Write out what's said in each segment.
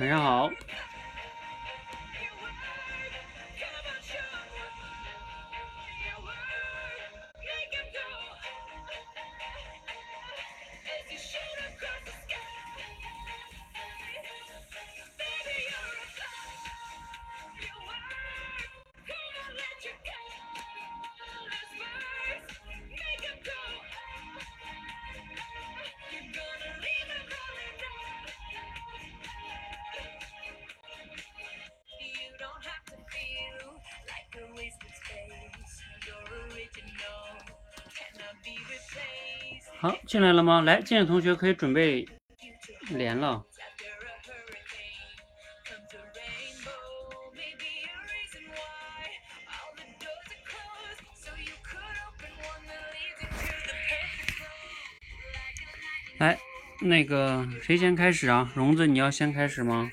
晚上好。进来了吗？来，进来同学可以准备连了。来，那个谁先开始啊？荣子，你要先开始吗？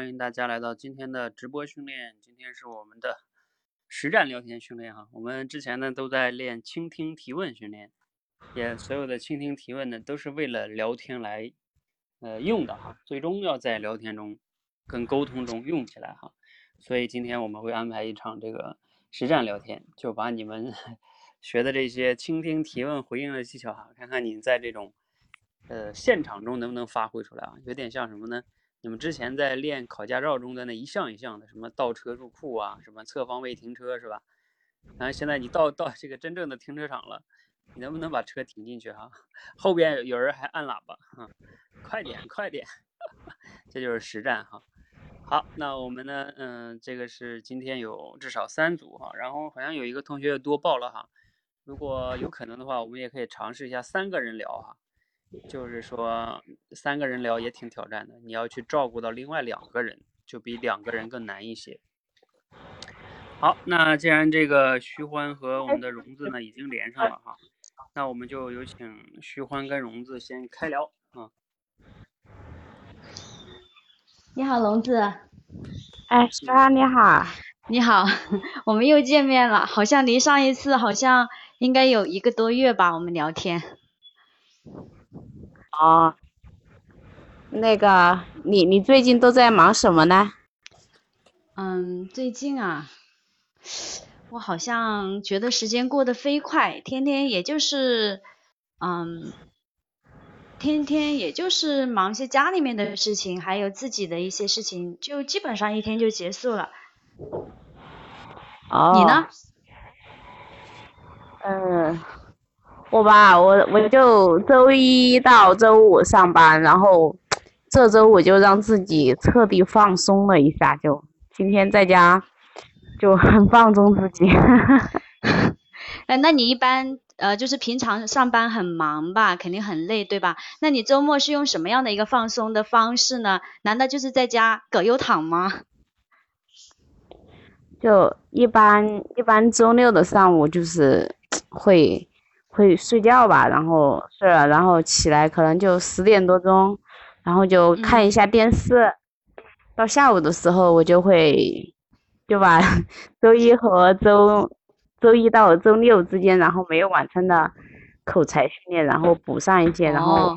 欢迎大家来到今天的直播训练。今天是我们的 实战聊天训练哈。我们之前呢都在练倾听提问训练，也所有的倾听提问呢都是为了聊天来呃用的哈。最终要在聊天中跟沟通中用起来哈。所以今天我们会安排一场这个实战聊天，就把你们 学的这些倾听提问回应的技巧哈，看看你在这种呃现场中能不能发挥出来啊？有点像什么呢？你们之前在练考驾照中的那一项一项的，什么倒车入库啊，什么侧方位停车是吧？然后现在你到到这个真正的停车场了，你能不能把车停进去哈？后边有人还按喇叭哈，快点快点，这就是实战哈。好，那我们呢，嗯，这个是今天有至少三组哈，然后好像有一个同学多报了哈，如果有可能的话，我们也可以尝试一下三个人聊哈。就是说，三个人聊也挺挑战的，你要去照顾到另外两个人，就比两个人更难一些。好，那既然这个徐欢和我们的荣子呢已经连上了哈，那我们就有请徐欢跟荣子先开聊啊。你好，荣子。哎，徐欢你好，你好，我们又见面了，好像离上一次好像应该有一个多月吧，我们聊天。哦，那个，你你最近都在忙什么呢？嗯，最近啊，我好像觉得时间过得飞快，天天也就是，嗯，天天也就是忙些家里面的事情，还有自己的一些事情，就基本上一天就结束了。哦。你呢？嗯。我吧，我我就周一到周五上班，然后这周我就让自己彻底放松了一下，就今天在家就很放纵自己。哎，那你一般呃就是平常上班很忙吧，肯定很累，对吧？那你周末是用什么样的一个放松的方式呢？难道就是在家葛优躺吗？就一般一般周六的上午就是会。会睡觉吧，然后睡了，然后起来可能就十点多钟，然后就看一下电视。到下午的时候，我就会就把 周一和周周一到周六之间，然后没有完成的口才训练，然后补上一些，然后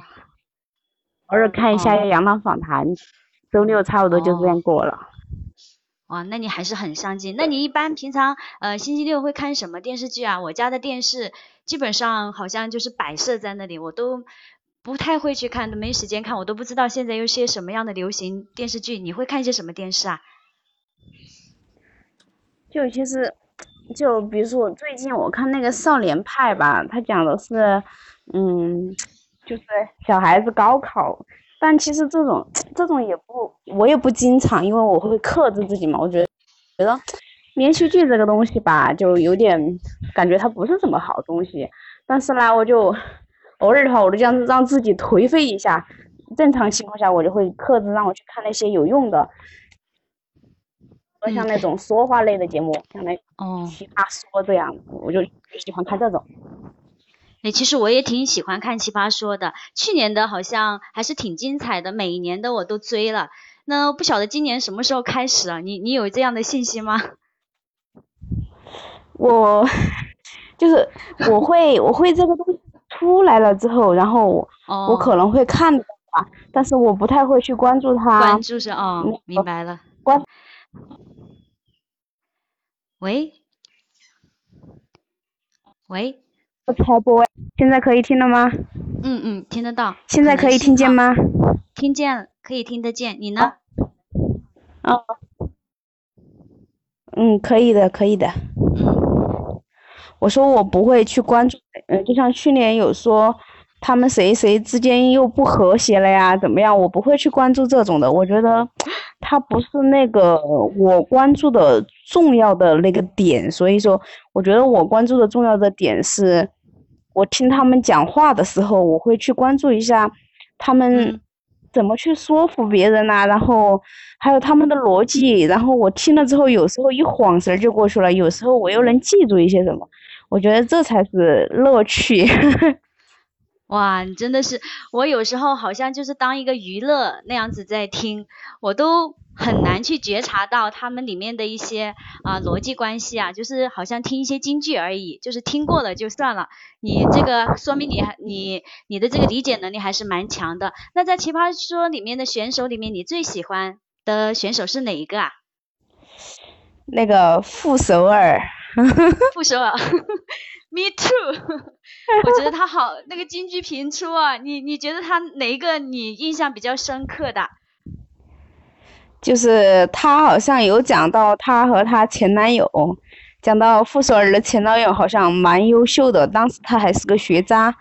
偶尔看一下《杨澜访谈》。周六差不多就这样过了。哇，那你还是很上进。那你一般平常呃星期六会看什么电视剧啊？我家的电视基本上好像就是摆设在那里，我都不太会去看，都没时间看，我都不知道现在有些什么样的流行电视剧。你会看一些什么电视啊？就其实，就比如说最近我看那个《少年派》吧，它讲的是，嗯，就是小孩子高考。但其实这种这种也不，我也不经常，因为我会克制自己嘛。我觉得觉得连续剧这个东西吧，就有点感觉它不是什么好东西。但是呢，我就偶尔的话，我就这样让自己颓废一下。正常情况下，我就会克制，让我去看那些有用的，像那种说话类的节目，像那奇葩说这样，我就喜欢看这种。哎，其实我也挺喜欢看奇葩说的，去年的好像还是挺精彩的，每一年的我都追了。那不晓得今年什么时候开始啊？你你有这样的信息吗？我就是我会我会这个东西出来了之后，然后我可能会看的吧，但是我不太会去关注它。关注是哦，明白了。关。喂。喂。插播，现在可以听了吗？嗯嗯，听得到。现在可以听见吗？听见，可以听得见。你呢？啊。嗯，可以的，可以的。嗯。我说我不会去关注，嗯，就像去年有说他们谁谁之间又不和谐了呀，怎么样？我不会去关注这种的。我觉得他不是那个我关注的重要的那个点，所以说，我觉得我关注的重要的点是。我听他们讲话的时候，我会去关注一下他们怎么去说服别人呐，然后还有他们的逻辑。然后我听了之后，有时候一晃神就过去了，有时候我又能记住一些什么。我觉得这才是乐趣。哇，你真的是，我有时候好像就是当一个娱乐那样子在听，我都。很难去觉察到他们里面的一些啊逻辑关系啊，就是好像听一些京剧而已，就是听过了就算了。你这个说明你还你你的这个理解能力还是蛮强的。那在奇葩说里面的选手里面，你最喜欢的选手是哪一个啊？那个傅首尔。傅首尔，Me too。我觉得他好，那个金句频出啊。你你觉得他哪一个你印象比较深刻的？就是他好像有讲到他和他前男友，讲到傅首尔的前男友好像蛮优秀的，当时他还是个学渣，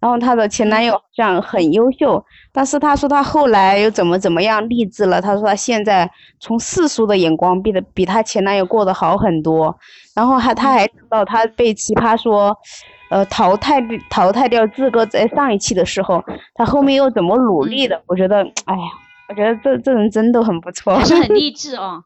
然后她的前男友好像很优秀，但是她说她后来又怎么怎么样励志了，她说她现在从世俗的眼光比的比她前男友过得好很多，然后还她还知道她被奇葩说，呃淘汰淘汰掉志哥在上一期的时候，她后面又怎么努力的，我觉得哎呀。我觉得这这人真的很不错，还是很励 志哦。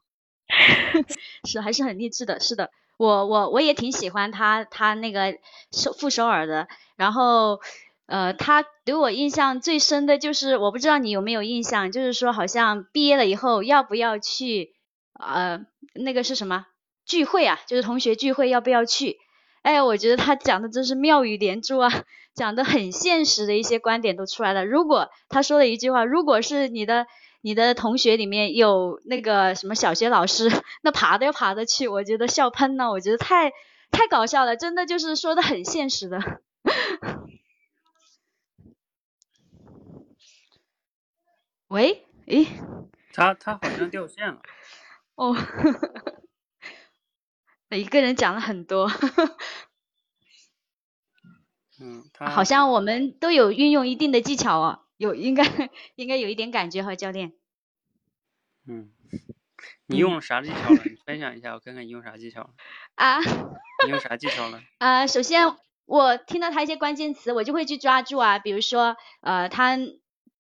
是还是很励志的，是的，我我我也挺喜欢他他那个首傅首尔的。然后呃，他给我印象最深的就是，我不知道你有没有印象，就是说好像毕业了以后要不要去呃那个是什么聚会啊？就是同学聚会要不要去？哎，我觉得他讲的真是妙语连珠啊，讲的很现实的一些观点都出来了。如果他说了一句话，如果是你的你的同学里面有那个什么小学老师，那爬都要爬得去，我觉得笑喷了，我觉得太太搞笑了，真的就是说的很现实的。喂，诶，他他好像掉线了。哦。一个人讲了很多，嗯，他好像我们都有运用一定的技巧哦，有应该应该有一点感觉哈教练。嗯，你用啥技巧了？你分享一下，我看看你用啥技巧了。啊？你用啥技巧了？啊，首先我听到他一些关键词，我就会去抓住啊，比如说呃，他。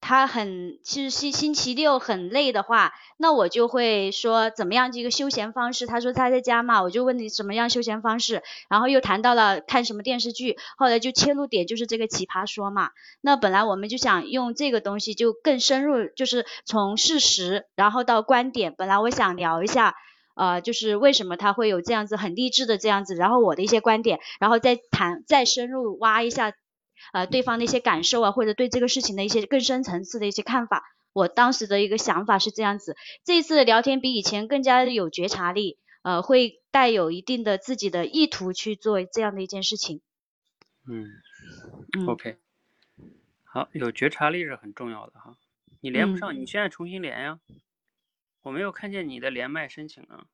他很其实星星期六很累的话，那我就会说怎么样这个休闲方式。他说他在家嘛，我就问你什么样休闲方式，然后又谈到了看什么电视剧，后来就切入点就是这个奇葩说嘛。那本来我们就想用这个东西就更深入，就是从事实然后到观点。本来我想聊一下，呃，就是为什么他会有这样子很励志的这样子，然后我的一些观点，然后再谈再深入挖一下。呃，对方的一些感受啊，或者对这个事情的一些更深层次的一些看法，我当时的一个想法是这样子。这一次的聊天比以前更加有觉察力，呃，会带有一定的自己的意图去做这样的一件事情。嗯，OK，好，有觉察力是很重要的哈。你连不上，你现在重新连呀。我没有看见你的连麦申请啊。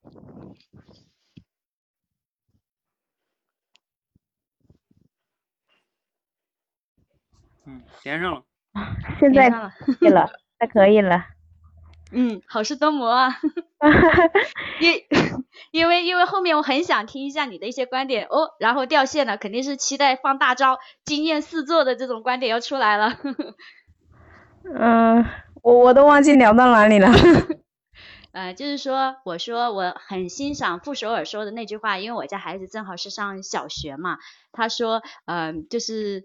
嗯，连上了。现在可以了。那可以了。嗯，好事多磨啊。因因为因为后面我很想听一下你的一些观点哦，然后掉线了，肯定是期待放大招，惊艳四座的这种观点要出来了。嗯，我我都忘记聊到哪里了。呃，就是说，我说我很欣赏傅首尔说的那句话，因为我家孩子正好是上小学嘛。他说，嗯，就是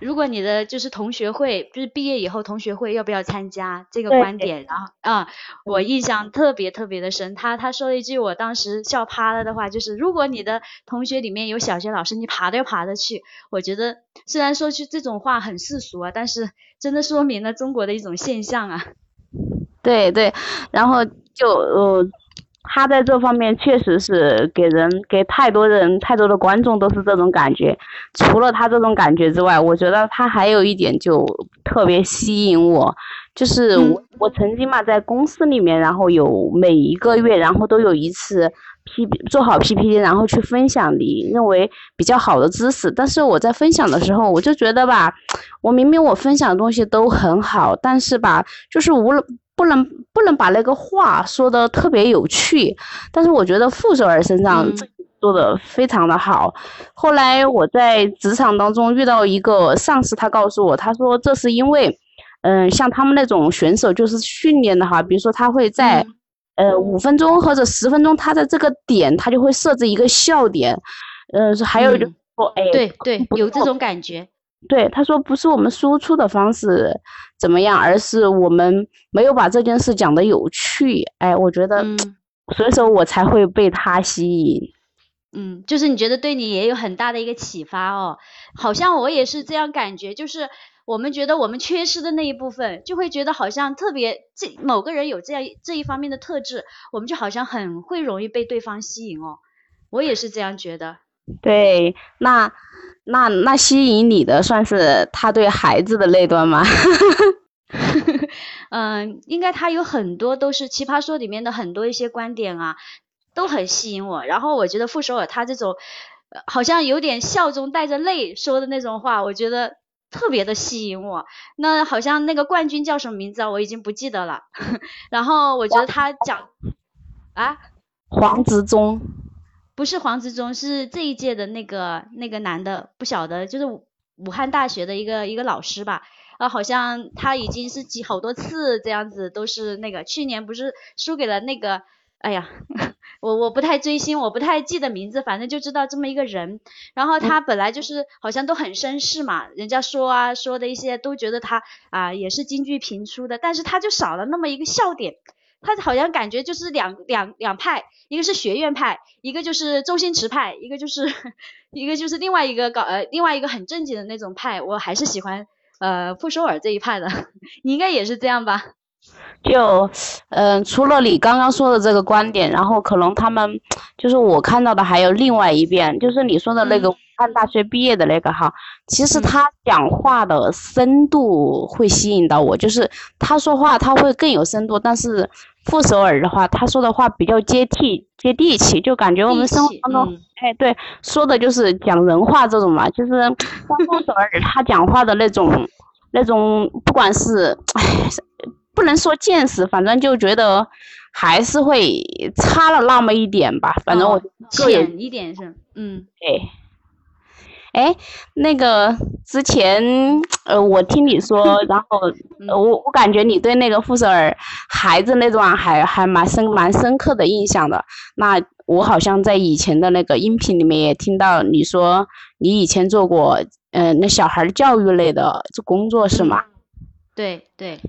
如果你的就是同学会，就是毕业以后同学会要不要参加这个观点，然后啊，我印象特别特别的深。他他说了一句我当时笑趴了的话，就是如果你的同学里面有小学老师，你爬都要爬得去。我觉得虽然说句这种话很世俗啊，但是真的说明了中国的一种现象啊。对对，然后就呃，他在这方面确实是给人给太多人太多的观众都是这种感觉。除了他这种感觉之外，我觉得他还有一点就特别吸引我，就是我我曾经嘛在公司里面，然后有每一个月，然后都有一次 P 做好 PPT，然后去分享你认为比较好的知识。但是我在分享的时候，我就觉得吧，我明明我分享的东西都很好，但是吧，就是无论。不能不能把那个话说的特别有趣，但是我觉得傅首尔身上做的非常的好。后来我在职场当中遇到一个上司，他告诉我，他说这是因为，嗯，像他们那种选手就是训练的哈，比如说他会在，呃，五分钟或者十分钟，他在这个点他就会设置一个笑点，嗯，还有就说，哎，对对，有这种感觉。对，他说不是我们输出的方式怎么样，而是我们没有把这件事讲的有趣。哎，我觉得，所以说我才会被他吸引。嗯，就是你觉得对你也有很大的一个启发哦。好像我也是这样感觉，就是我们觉得我们缺失的那一部分，就会觉得好像特别这某个人有这样这一方面的特质，我们就好像很会容易被对方吸引哦。我也是这样觉得。对，那。那那吸引你的算是他对孩子的那段吗？嗯，应该他有很多都是《奇葩说》里面的很多一些观点啊，都很吸引我。然后我觉得傅首尔他这种，好像有点笑中带着泪说的那种话，我觉得特别的吸引我。那好像那个冠军叫什么名字啊？我已经不记得了。然后我觉得他讲啊，黄执中。不是黄执中，是这一届的那个那个男的，不晓得，就是武汉大学的一个一个老师吧，啊，好像他已经是几好多次这样子，都是那个去年不是输给了那个，哎呀，我我不太追星，我不太记得名字，反正就知道这么一个人，然后他本来就是好像都很绅士嘛，人家说啊说的一些都觉得他啊也是京剧评出的，但是他就少了那么一个笑点。他好像感觉就是两两两派，一个是学院派，一个就是周星驰派，一个就是 一个就是另外一个搞呃另外一个很正经的那种派。我还是喜欢呃傅首尔这一派的，你应该也是这样吧？就嗯，除了你刚刚说的这个观点，然后可能他们就是我看到的还有另外一边，就是你说的那个武汉大学毕业的那个哈，其实他讲话的深度会吸引到我，就是他说话他会更有深度，但是。傅首尔的话，他说的话比较接地接地气，就感觉我们生活当中，哎，对，说的就是讲人话这种嘛，就是像傅首尔他讲话的那种那种，不管是哎，不能说见识，反正就觉得还是会差了那么一点吧，反正我浅一点是，嗯，对。哎，那个之前，呃，我听你说，然后，我我感觉你对那个傅首尔孩子那段还还蛮深蛮深刻的印象的。那我好像在以前的那个音频里面也听到你说，你以前做过，嗯，那小孩教育类的这工作是吗？对对。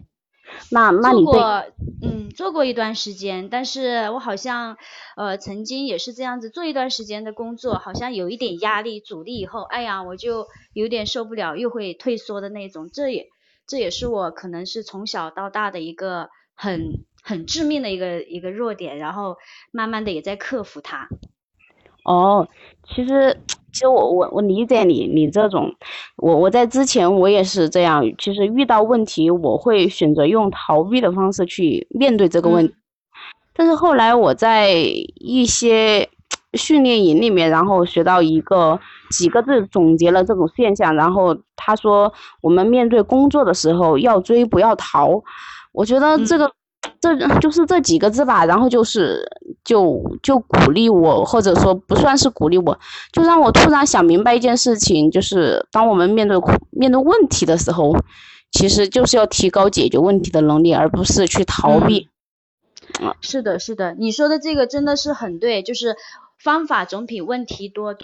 那那你做过，嗯，做过一段时间，但是我好像，呃，曾经也是这样子做一段时间的工作，好像有一点压力阻力以后，哎呀，我就有点受不了，又会退缩的那种，这也这也是我可能是从小到大的一个很很致命的一个一个弱点，然后慢慢的也在克服它。哦，其实。其实我我我理解你，你这种，我我在之前我也是这样，其实遇到问题我会选择用逃避的方式去面对这个问题，但是后来我在一些训练营里面，然后学到一个几个字总结了这种现象，然后他说我们面对工作的时候要追不要逃，我觉得这个这 就是这几个字吧，然后就是就就鼓励我，或者说不算是鼓励我，就让我突然想明白一件事情，就是当我们面对面对问题的时候，其实就是要提高解决问题的能力，而不是去逃避。是的，是的，你说的这个真的是很对，就是方法总比问题多，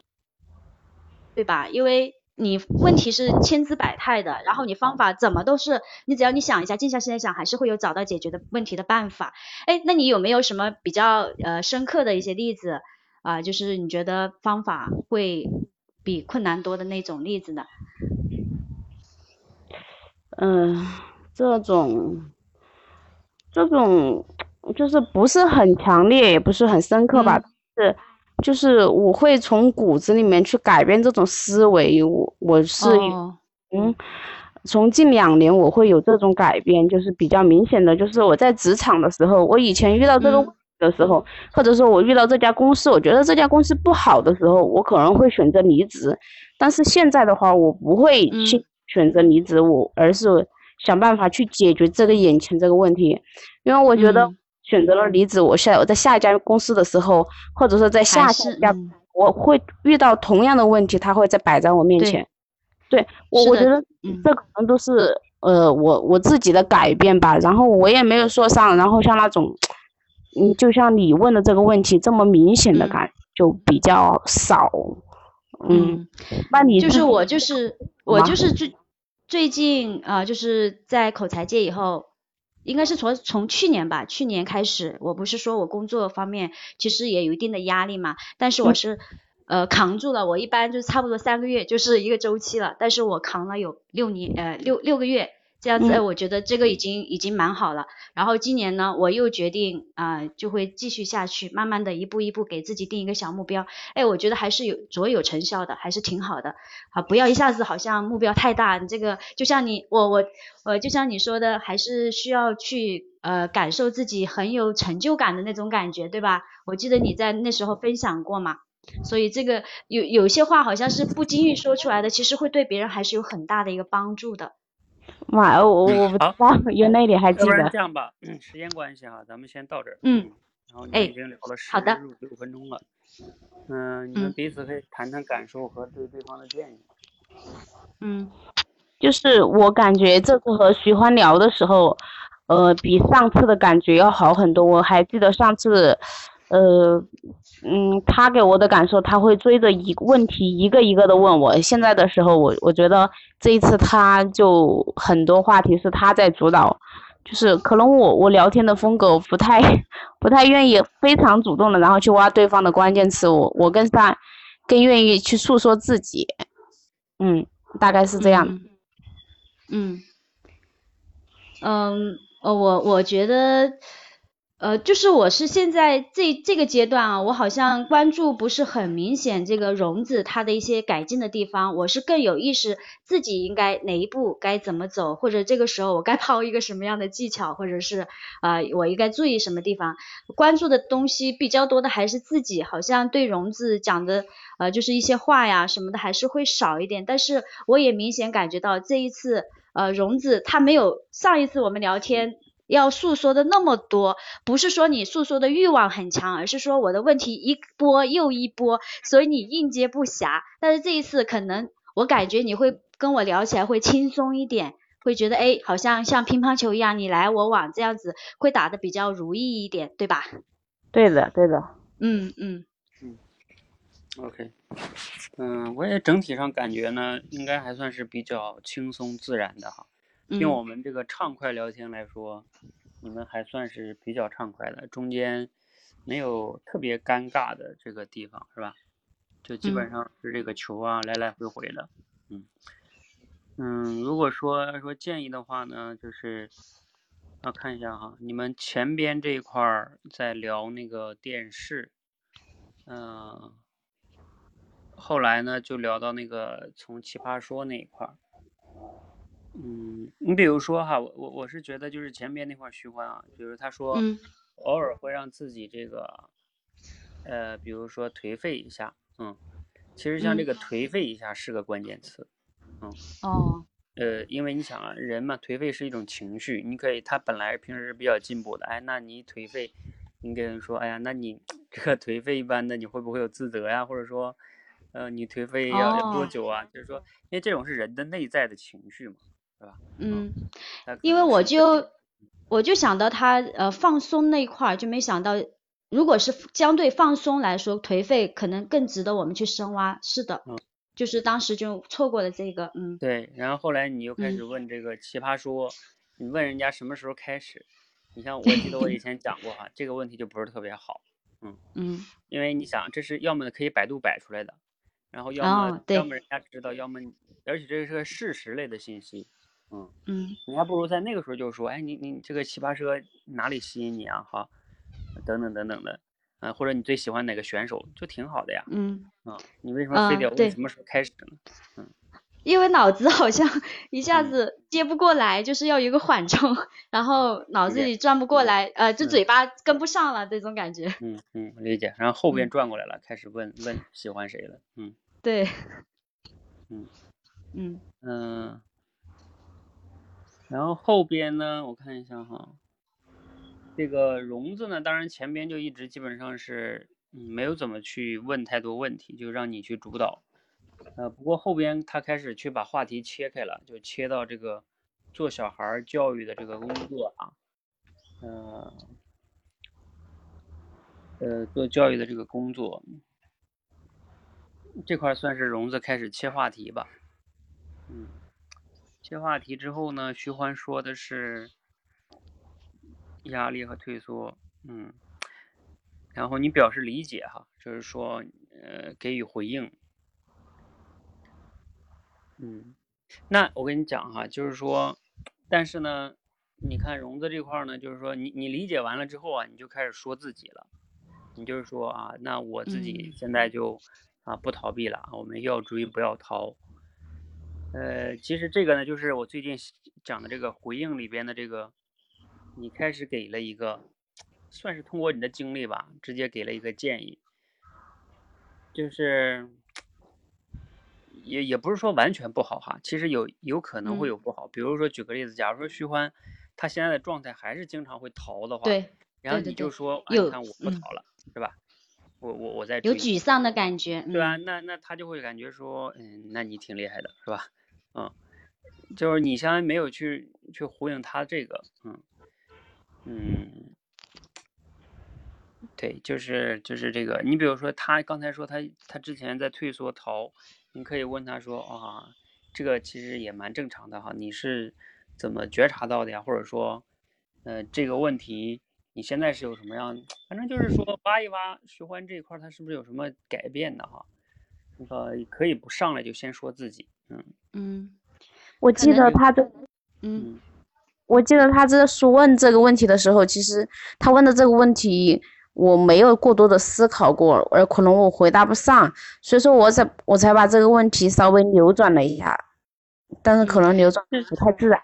对吧？因为你问题是千姿百态的，然后你方法怎么都是，你只要你想一下，静下心来想，还是会有找到解决的问题的办法。哎，那你有没有什么比较呃深刻的一些例子啊？就是你觉得方法会比困难多的那种例子呢？嗯，这种，这种。就是不是很强烈，也不是很深刻吧，是，就是我会从骨子里面去改变这种思维，我我是，嗯，从近两年我会有这种改变，就是比较明显的，就是我在职场的时候，我以前遇到这个的时候，或者说我遇到这家公司，我觉得这家公司不好的时候，我可能会选择离职，但是现在的话，我不会去选择离职，我而是想办法去解决这个眼前这个问题，因为我觉得。选择了离职，我下我在下一家公司的时候，或者说在下一家，我会遇到同样的问题，他会再摆在我面前。对我，我觉得这可能都是呃我我自己的改变吧。然后我也没有说上，然后像那种，嗯，就像你问的这个问题这么明显的感就比较少。嗯，那你就是我就是我就是最最近啊，就是在口才界以后。应该是从从去年吧，去年开始，我不是说我工作方面其实也有一定的压力嘛，但是我是呃扛住了，我一般就差不多三个月就是一个周期了，但是我扛了有六年呃六六个月。这样子，我觉得这个已经已经蛮好了。然后今年呢，我又决定啊，就会继续下去，慢慢的一步一步给自己定一个小目标。哎，我觉得还是有卓有成效的，还是挺好的。啊，不要一下子好像目标太大，你这个就像你我我呃，就像你说的，还是需要去呃感受自己很有成就感的那种感觉，对吧？我记得你在那时候分享过嘛。所以这个有有些话好像是不经意说出来的，其实会对别人还是有很大的一个帮助的。妈，我我不知道，原来你还记得。这样吧，嗯，时间关系哈，咱们先到这儿。嗯。然后你们已经聊了十六分钟了。嗯。你们彼此可以谈谈感受和对对方的建议。嗯。就是我感觉这次和徐欢聊的时候，呃，比上次的感觉要好很多。我还记得上次。呃，嗯，他给我的感受，他会追着一问题一个一个的问我。现在的时候，我我觉得这一次他就很多话题是他在主导，就是可能我我聊天的风格不太不太愿意非常主动的，然后去挖对方的关键词。我我更他更愿意去诉说自己，嗯，大概是这样。嗯，嗯，呃，我我觉得。呃，就是我是现在这这个阶段啊，我好像关注不是很明显，这个融资它的一些改进的地方，我是更有意识自己应该哪一步该怎么走，或者这个时候我该 抛一个什么样的技巧，或者是呃我应该注意什么地方，关注的东西比较多的还是自己，好像对融资讲的呃就是一些话呀什么的还是会少一点，但是我也明显感觉到这一次呃融资它没有上一次我们聊天。要诉说的那么多，不是说你诉说的欲望很强，而是说我的问题一波又一波，所以你应接不暇。但是这一次可能我感觉你会跟我聊起来会轻松一点，会觉得哎，好像像乒乓球一样你来我往这样子，会打的比较如意一点，对吧？对的，对的。嗯嗯嗯。OK，嗯，我也整体上感觉呢，应该还算是比较轻松自然的哈。用我们这个畅快聊天来说，你们还算是比较畅快的，中间没有特别尴尬的这个地方，是吧？就基本上是这个球啊来来回回的，嗯嗯。如果说说建议的话呢，就是要看一下哈，你们前边这一块儿在聊那个电视，嗯，后来呢就聊到那个从奇葩说那一块儿。嗯，你比如说哈，我我我是觉得就是前面那块徐欢啊，就是他说偶尔会让自己这个呃，比如说颓废一下，嗯，其实像这个颓废一下是个关键词，嗯，哦，呃，因为你想啊，人嘛，颓废是一种情绪，你可以他本来平时比较进步的，哎，那你颓废，你跟人说，哎呀，那你这个颓废一般的，你会不会有自责呀？或者说，呃，你颓废要要多久啊？就是说，因为这种是人的内在的情绪嘛，对吧？嗯，因为我就我就想到他呃放松那一块儿，就没想到。如果是相对放松来说，颓废可能更值得我们去深挖。是的，嗯，就是当时就错过了这个，嗯。对，然后后来你又开始问这个奇葩说，你问人家什么时候开始？你像我记得我以 前讲过哈，这个问题就不是特别好，嗯嗯，因为你想，这是要么可以百度摆出来的，然后要么要么人家知道，要么而且这是个事实类的信息，嗯嗯，你还不如在那个时候就说，哎，你你这个奇葩车哪里吸引你啊？哈。等等等等的，啊，或者你最喜欢哪个选手，就挺好的呀。嗯。啊，你为什么非得问什么时候开始呢？嗯。因为脑子好像一下子接不过来，就是要有一个缓冲，然后脑子里转不过来，呃，就嘴巴跟不上了这种感觉。嗯嗯，理解。然后后边转过来了，开始问问喜欢谁了。嗯。对。嗯。嗯。嗯。然后后边呢？我看一下哈。这个荣子呢，当然前边就一直基本上是嗯没有怎么去问太多问题，就让你去主导。呃，不过后边他开始去把话题切开了，就切到这个做小孩教育的这个工作啊，呃，呃做教育的这个工作这块算是荣子开始切话题吧。嗯，切话题之后呢，徐欢说的是。压力和退缩，嗯，然后你表示理解哈，就是说，呃，给予回应，嗯，那我跟你讲哈，就是说，但是呢，你看融资这块呢，就是说，你你理解完了之后啊，你就开始说自己了，你就是说啊，那我自己现在就啊不逃避了，我们要追不要逃，呃，其实这个呢，就是我最近讲的这个回应里边的这个。你开始给了一个，算是通过你的经历吧，直接给了一个建议，就是也也不是说完全不好哈，其实有有可能会有不好，比如说举个例子，假如说徐欢他现在的状态还是经常会逃的话，对，然后你就说，你看我不逃了，是吧？我我我在有沮丧的感觉，对吧？那那他就会感觉说，嗯，那你挺厉害的，是吧？嗯，就是你相当于没有去去呼应他这个，嗯。嗯，对，就是就是这个。你比如说，他刚才说他他之前在退缩逃，你可以问他说啊，这个其实也蛮正常的哈，你是怎么觉察到的呀？或者说，呃，这个问题你现在是有什么样？反正就是说挖一挖徐欢这一块，他是不是有什么改变的哈？那个可以不上来就先说自己，嗯嗯，我记得他的，嗯。我记得他这说问这个问题的时候，其实他问的这个问题我没有过多的思考过，而可能我回答不上，所以说我才我才把这个问题稍微扭转了一下，但是可能扭转不太自然。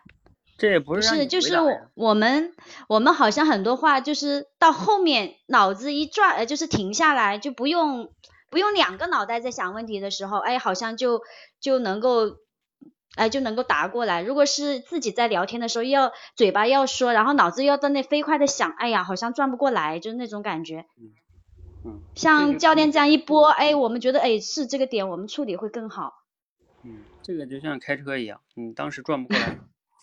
这也不是是就是我们我们好像很多话就是到后面脑子一转，呃，就是停下来，就不用不用两个脑袋在想问题的时候，哎，好像就就能够。哎，就能够答过来。如果是自己在聊天的时候，要嘴巴要说，然后脑子要在那飞快的想，哎呀，好像转不过来，就是那种感觉。嗯嗯。像教练这样一播，哎，我们觉得哎是这个点，我们处理会更好。嗯，这个就像开车一样，你当时转不过来，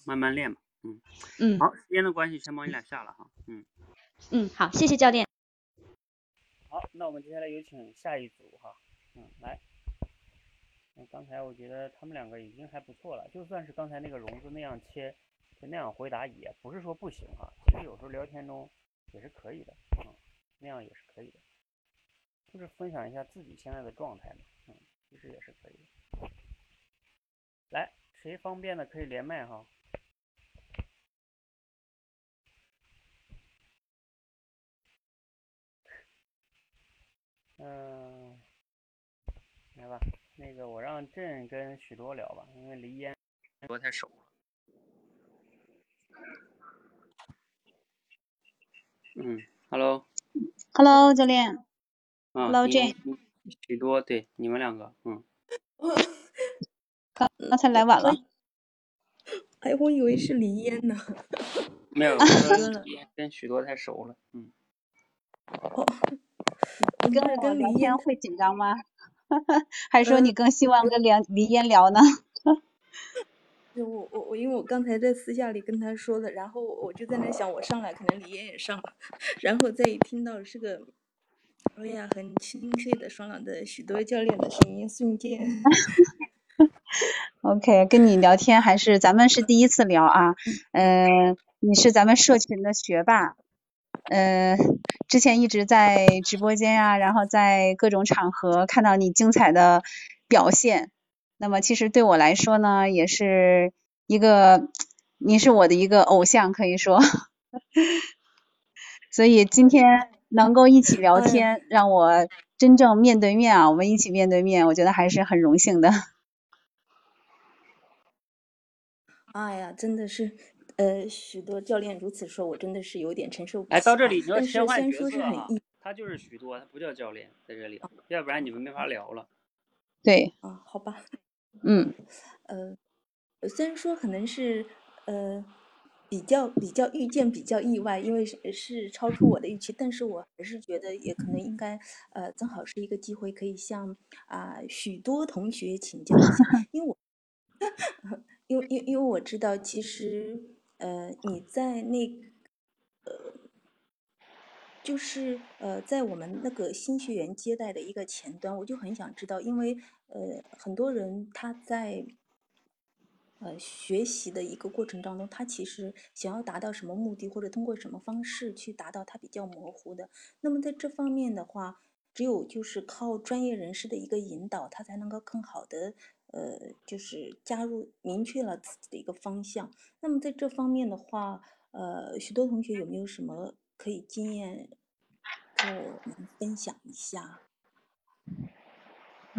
慢慢练嘛。嗯嗯。好，时间的关系，先帮你俩下了哈。嗯。嗯，好，谢谢教练。好，那我们接下来有请下一组哈。嗯，来。刚才我觉得他们两个已经还不错了，就算是刚才那个融子那样切，就那样回答也不是说不行啊。其实有时候聊天中也是可以的，嗯，那样也是可以的，就是分享一下自己现在的状态嘛，嗯，其实也是可以的。来，谁方便的可以连麦哈。嗯，来吧。那个，我让朕跟许多聊吧，因为离烟多太熟了。嗯，Hello，Hello，教练。啊，捞你 Jane 许多对你们两个，嗯，刚刚才来晚了。哎，我以为是李嫣呢。没有，跟许多太熟了，嗯。哦，你跟我跟李嫣会紧张吗？还是说你更希望跟梁李嫣聊呢？就我我我，因为我刚才在私下里跟他说的，然后我就在那想，我上来可能李嫣也上了，然后再一听到是个，哎呀，很清脆的爽朗的许多教练的声音，瞬间，OK，跟你聊天还是咱们是第一次聊啊，呃，你是咱们社群的学霸，呃，之前一直在直播间啊，然后在各种场合看到你精彩的表现，那么其实对我来说呢，也是一个，你是我的一个偶像，可以说，所以今天能够一起聊天，让我真正面对面啊，我们一起面对面，我觉得还是很荣幸的。哎呀，真的是，呃，许多教练如此说，我真的是有点承受不。哎，到这里你要但是切换虽然说角色啊是很意，他就是许多，他不叫教练，在这里，要不然你们没法聊了。对，啊，好吧，嗯呃，虽然说可能是呃比较比较遇见比较意外，因为是是超出我的预期，但是我还是觉得也可能应该呃正好是一个机会，可以向啊、许多同学请教一下，因为我 因为因为因为我知道其实呃你在那呃就是呃，在我们那个新学员接待的一个前端，我就很想知道，因为呃，很多人他在呃学习的一个过程当中，他其实想要达到什么目的，或者通过什么方式去达到，他比较模糊的。那么在这方面的话，只有就是靠专业人士的一个引导，他才能够更好的呃，就是加入明确了自己的一个方向。那么在这方面的话，呃，许多同学有没有什么可以经验跟我们分享一下？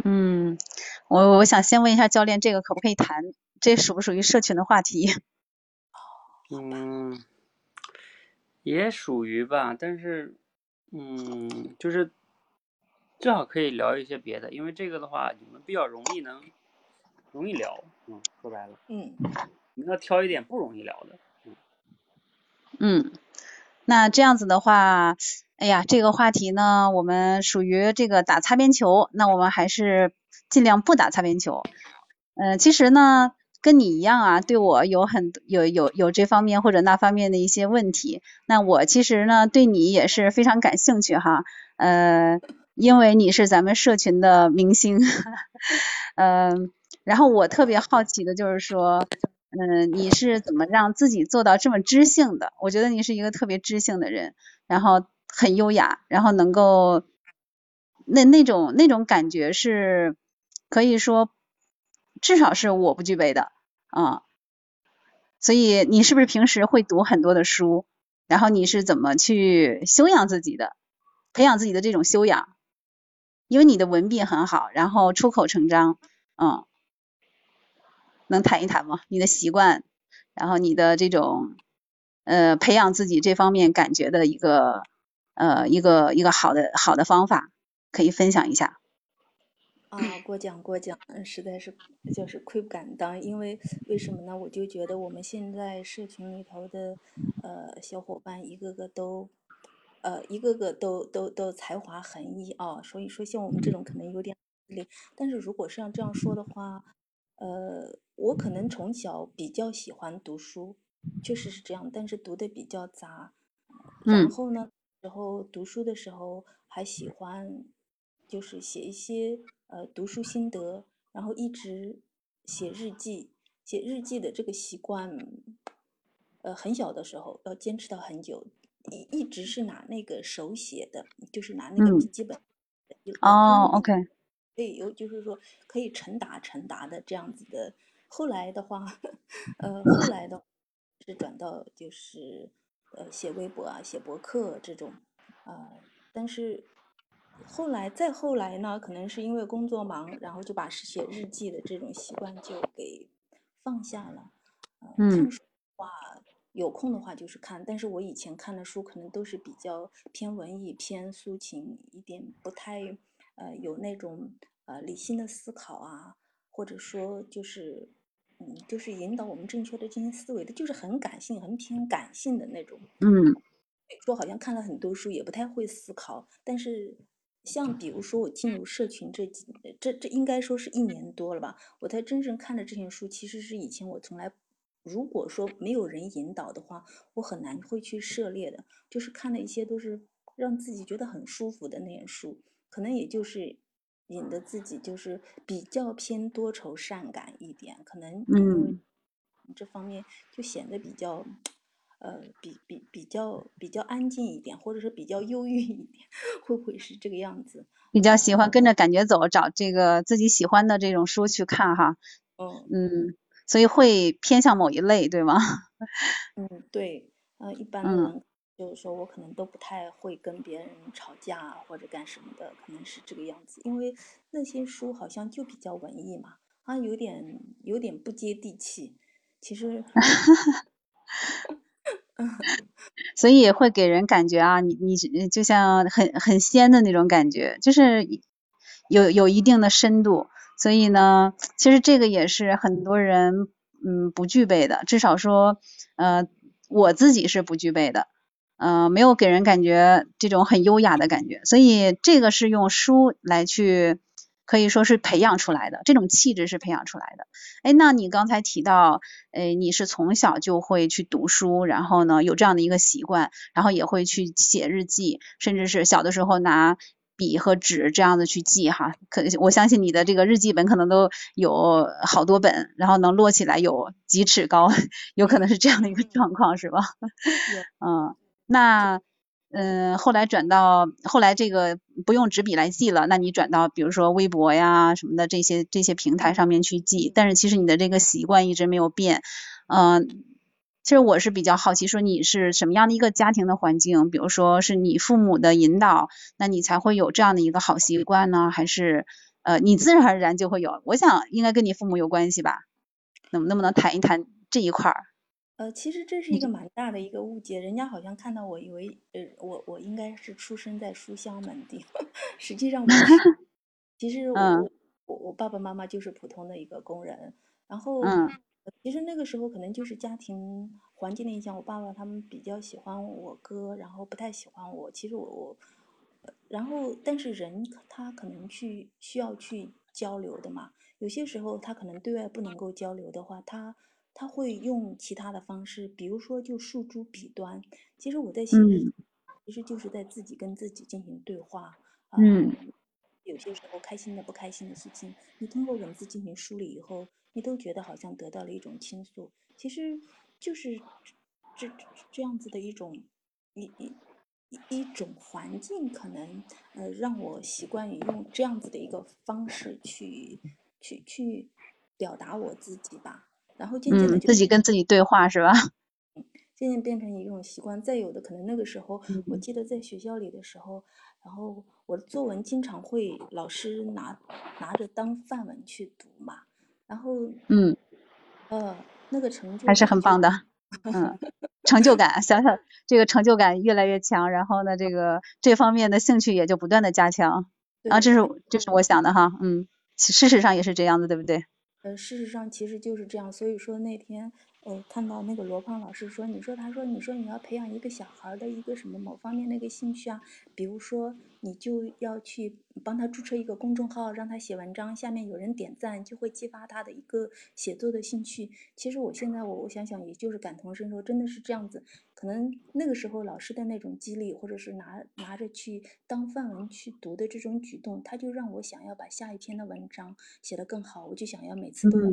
嗯，我我想先问一下教练，这个可不可以谈？这属不属于社群的话题？嗯，也属于吧，但是，嗯，就是最好可以聊一些别的，因为这个的话，你们比较容易能容易聊，嗯，说白了，嗯你们要挑一点不容易聊的，嗯，嗯那这样子的话，哎呀，这个话题呢，我们属于这个打擦边球，那我们还是尽量不打擦边球。呃，其实呢，跟你一样啊，对我有很有有有这方面或者那方面的一些问题。那我其实呢，对你也是非常感兴趣哈，呃，因为你是咱们社群的明星，嗯、然后我特别好奇的就是说，嗯，你是怎么让自己做到这么知性的？我觉得你是一个特别知性的人，然后很优雅，然后能够那那种那种感觉是可以说至少是我不具备的啊。所以你是不是平时会读很多的书？然后你是怎么去修养自己的，培养自己的这种修养？因为你的文笔很好，然后出口成章，嗯。能谈一谈吗？你的习惯，然后你的这种呃培养自己这方面感觉的一个呃一个一个好的好的方法，可以分享一下。啊，过奖过奖，实在是就是愧不敢当，因为为什么呢？我就觉得我们现在社群里头的呃小伙伴一个个都呃一个个都都都才华横溢啊，所以说像我们这种可能有点累，但是如果是要这样说的话，呃，我可能从小比较喜欢读书，确实是这样，但是读的比较杂，然嗯。后呢，然后读书的时候还喜欢就是写一些呃读书心得，然后一直写日记，写日记的这个习惯，呃，很小的时候要坚持到很久，一一直是拿那个手写的，就是拿那个嗯。笔记本，哦就对，有就是说可以成达成达的这样子的。后来的话，呃，后来的是转到就是呃写微博啊、写博客这种，呃，但是后来再后来呢，可能是因为工作忙，然后就把写日记的这种习惯就给放下了。呃，嗯样说的话，有空的话就是看，但是我以前看的书可能都是比较偏文艺、偏抒情一点，不太呃有那种呃理性的思考啊，或者说就是嗯就是引导我们正确的进行思维的，就是很感性、很偏感性的那种。嗯。说好像看了很多书，也不太会思考。但是像比如说我进入社群这几这这应该说是一年多了吧，我才真正看的这些书，其实是以前我从来。如果说没有人引导的话，我很难会去涉猎的。就是看的一些都是让自己觉得很舒服的那些书，可能也就是引得自己就是比较偏多愁善感一点，可能嗯，这方面就显得比较呃比比比较比较安静一点，或者是比较忧郁一点，会不会是这个样子？比较喜欢跟着感觉走，找这个自己喜欢的这种书去看哈。嗯嗯。所以会偏向某一类，对吗？嗯，对，呃，一般的人就是说我可能都不太会跟别人吵架或者干什么的，可能是这个样子。因为那些书好像就比较文艺嘛，好啊，有点有点不接地气。其实，所以会给人感觉啊，你你就像很很仙的那种感觉，就是有有一定的深度。所以呢，其实这个也是很多人嗯不具备的，至少说呃我自己是不具备的，嗯没有给人感觉这种很优雅的感觉，所以这个是用书来去可以说是培养出来的，这种气质是培养出来的。哎，那你刚才提到，哎你是从小就会去读书，然后呢有这样的一个习惯，然后也会去写日记，甚至是小的时候拿。笔和纸这样子去记哈，可我相信你的这个日记本可能都有好多本，然后能摞起来有几尺高，有可能是这样的一个状况是吧？嗯，那嗯后来转到后来这个不用纸笔来记了，那你转到比如说微博呀什么的这些这些平台上面去记，但是其实你的这个习惯一直没有变，嗯。其实我是比较好奇，说你是什么样的一个家庭的环境？比如说是你父母的引导，那你才会有这样的一个好习惯呢？还是呃你自然而然就会有？我想应该跟你父母有关系吧？能能不能谈一谈这一块儿？呃，其实这是一个蛮大的一个误解，人家好像看到我以为呃我我应该是出生在书香门第，实际上不是。其实我我我爸爸妈妈就是普通的一个工人，然后。其实那个时候可能就是家庭环境的影响，我爸爸他们比较喜欢我哥，然后不太喜欢我。其实我我，然后但是人他可能去需要去交流的嘛，有些时候他可能对外不能够交流的话，他他会用其他的方式，比如说就诉诸笔端。其实我在写，其实就是在自己跟自己进行对话。嗯。有些时候开心的、不开心的事情，你通过文字进行梳理以后。你都觉得好像得到了一种倾诉，其实就是这这样子的一种一一一一种环境，可能呃让我习惯于用这样子的一个方式去去去表达我自己吧。然后渐渐的自己跟自己对话是吧？渐渐变成一种习惯。再有的可能那个时候，我记得在学校里的时候，然后我的作文经常会老师拿拿着当范文去读嘛。然后，嗯，呃，那个成就还是很棒的，嗯，成就感，想想这个成就感越来越强，然后呢，这个这方面的兴趣也就不断的加强，啊，这是这是我想的哈，嗯，事实上也是这样的，对不对？呃，事实上其实就是这样，所以说那天。我，看到那个罗胖老师说，你说他说你说你要培养一个小孩的一个什么某方面的一个兴趣啊，比如说你就要去帮他注册一个公众号，让他写文章，下面有人点赞，就会激发他的一个写作的兴趣。其实我现在我我想想，也就是感同身受，真的是这样子。可能那个时候老师的那种激励，或者是拿拿着去当范文去读的这种举动，他就让我想要把下一篇的文章写得更好，我就想要每次都要。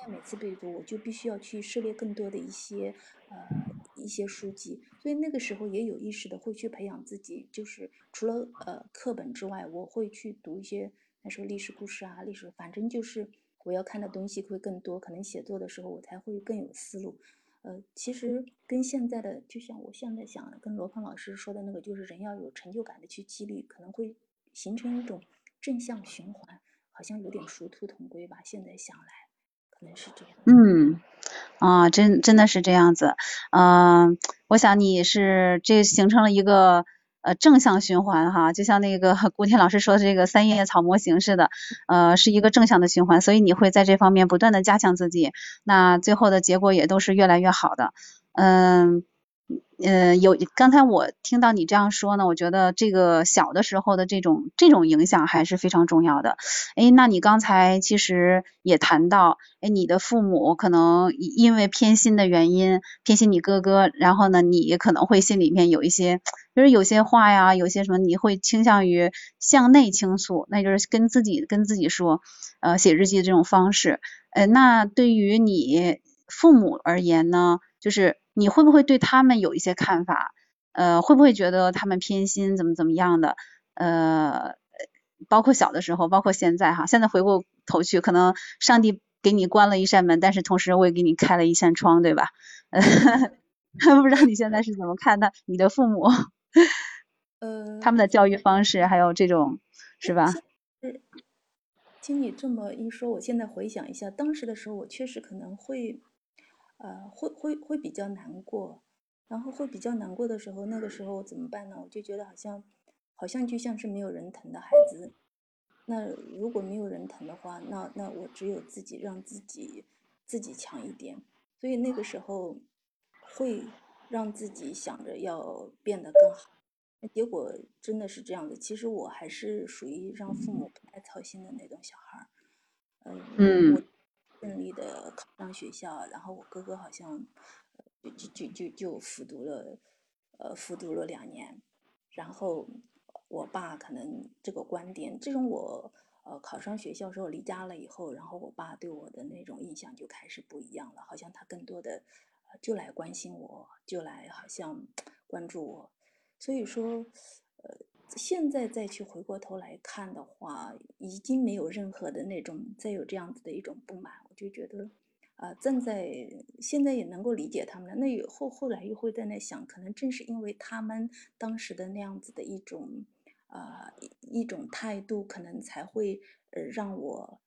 那要每次背读，我就必须要去涉猎更多的一些呃一些书籍，所以那个时候也有意识的会去培养自己，就是除了呃课本之外，我会去读一些那时候历史故事啊，历史，反正就是我要看的东西会更多，可能写作的时候我才会更有思路。呃，其实跟现在的，就像我现在想跟罗胖老师说的那个，就是人要有成就感的去激励，可能会形成一种正向循环，好像有点殊途同归吧。现在想来。嗯，啊，真真的是这样子，嗯，我想你是这形成了一个呃正向循环哈，就像那个 古天老师说的这个三叶草模型似的，呃，是一个正向的循环，所以你会在这方面不断的加强自己，那最后的结果也都是越来越好的，嗯。嗯，有刚才我听到你这样说呢，我觉得这个小的时候的这种这种影响还是非常重要的。哎，那你刚才其实也谈到，哎，你的父母可能因为偏心的原因偏心你哥哥，然后呢，你可能会心里面有一些，就是有些话呀，有些什么，你会倾向于向内倾诉，那就是跟自己跟自己说，呃，写日记的这种方式。呃，那对于你父母而言呢，就是。你会不会对他们有一些看法？呃，会不会觉得他们偏心，怎么怎么样的？呃，包括小的时候，包括现在哈，现在回过头去，可能上帝给你关了一扇门，但是同时我也给你开了一扇窗，对吧？不知道你现在是怎么看的？你的父母，呃，他们的教育方式，还有这种，是吧？听你这么一说，我现在回想一下，当时的时候，我确实可能会。呃，会会会比较难过，然后会比较难过的时候，那个时候怎么办呢？我就觉得好像，好像就像是没有人疼的孩子。那如果没有人疼的话，那那我只有自己让自己自己强一点。所以那个时候会让自己想着要变得更好。那结果真的是这样的。其实我还是属于让父母不太操心的那种小孩儿。嗯。我。顺利的考上学校，然后我哥哥好像就就就就就复读了，呃，复读了两年，然后我爸可能这个观点，这种我呃考上学校之后离家了以后，然后我爸对我的那种印象就开始不一样了，好像他更多的就来关心我，就来好像关注我，所以说呃。现在再去回过头来看的话，已经没有任何的那种再有这样子的一种不满，就觉得，啊，站在现在也能够理解他们了。那后后来又会在那想，可能正是因为他们当时的那样子的一种，啊，一种态度，可能才会呃让我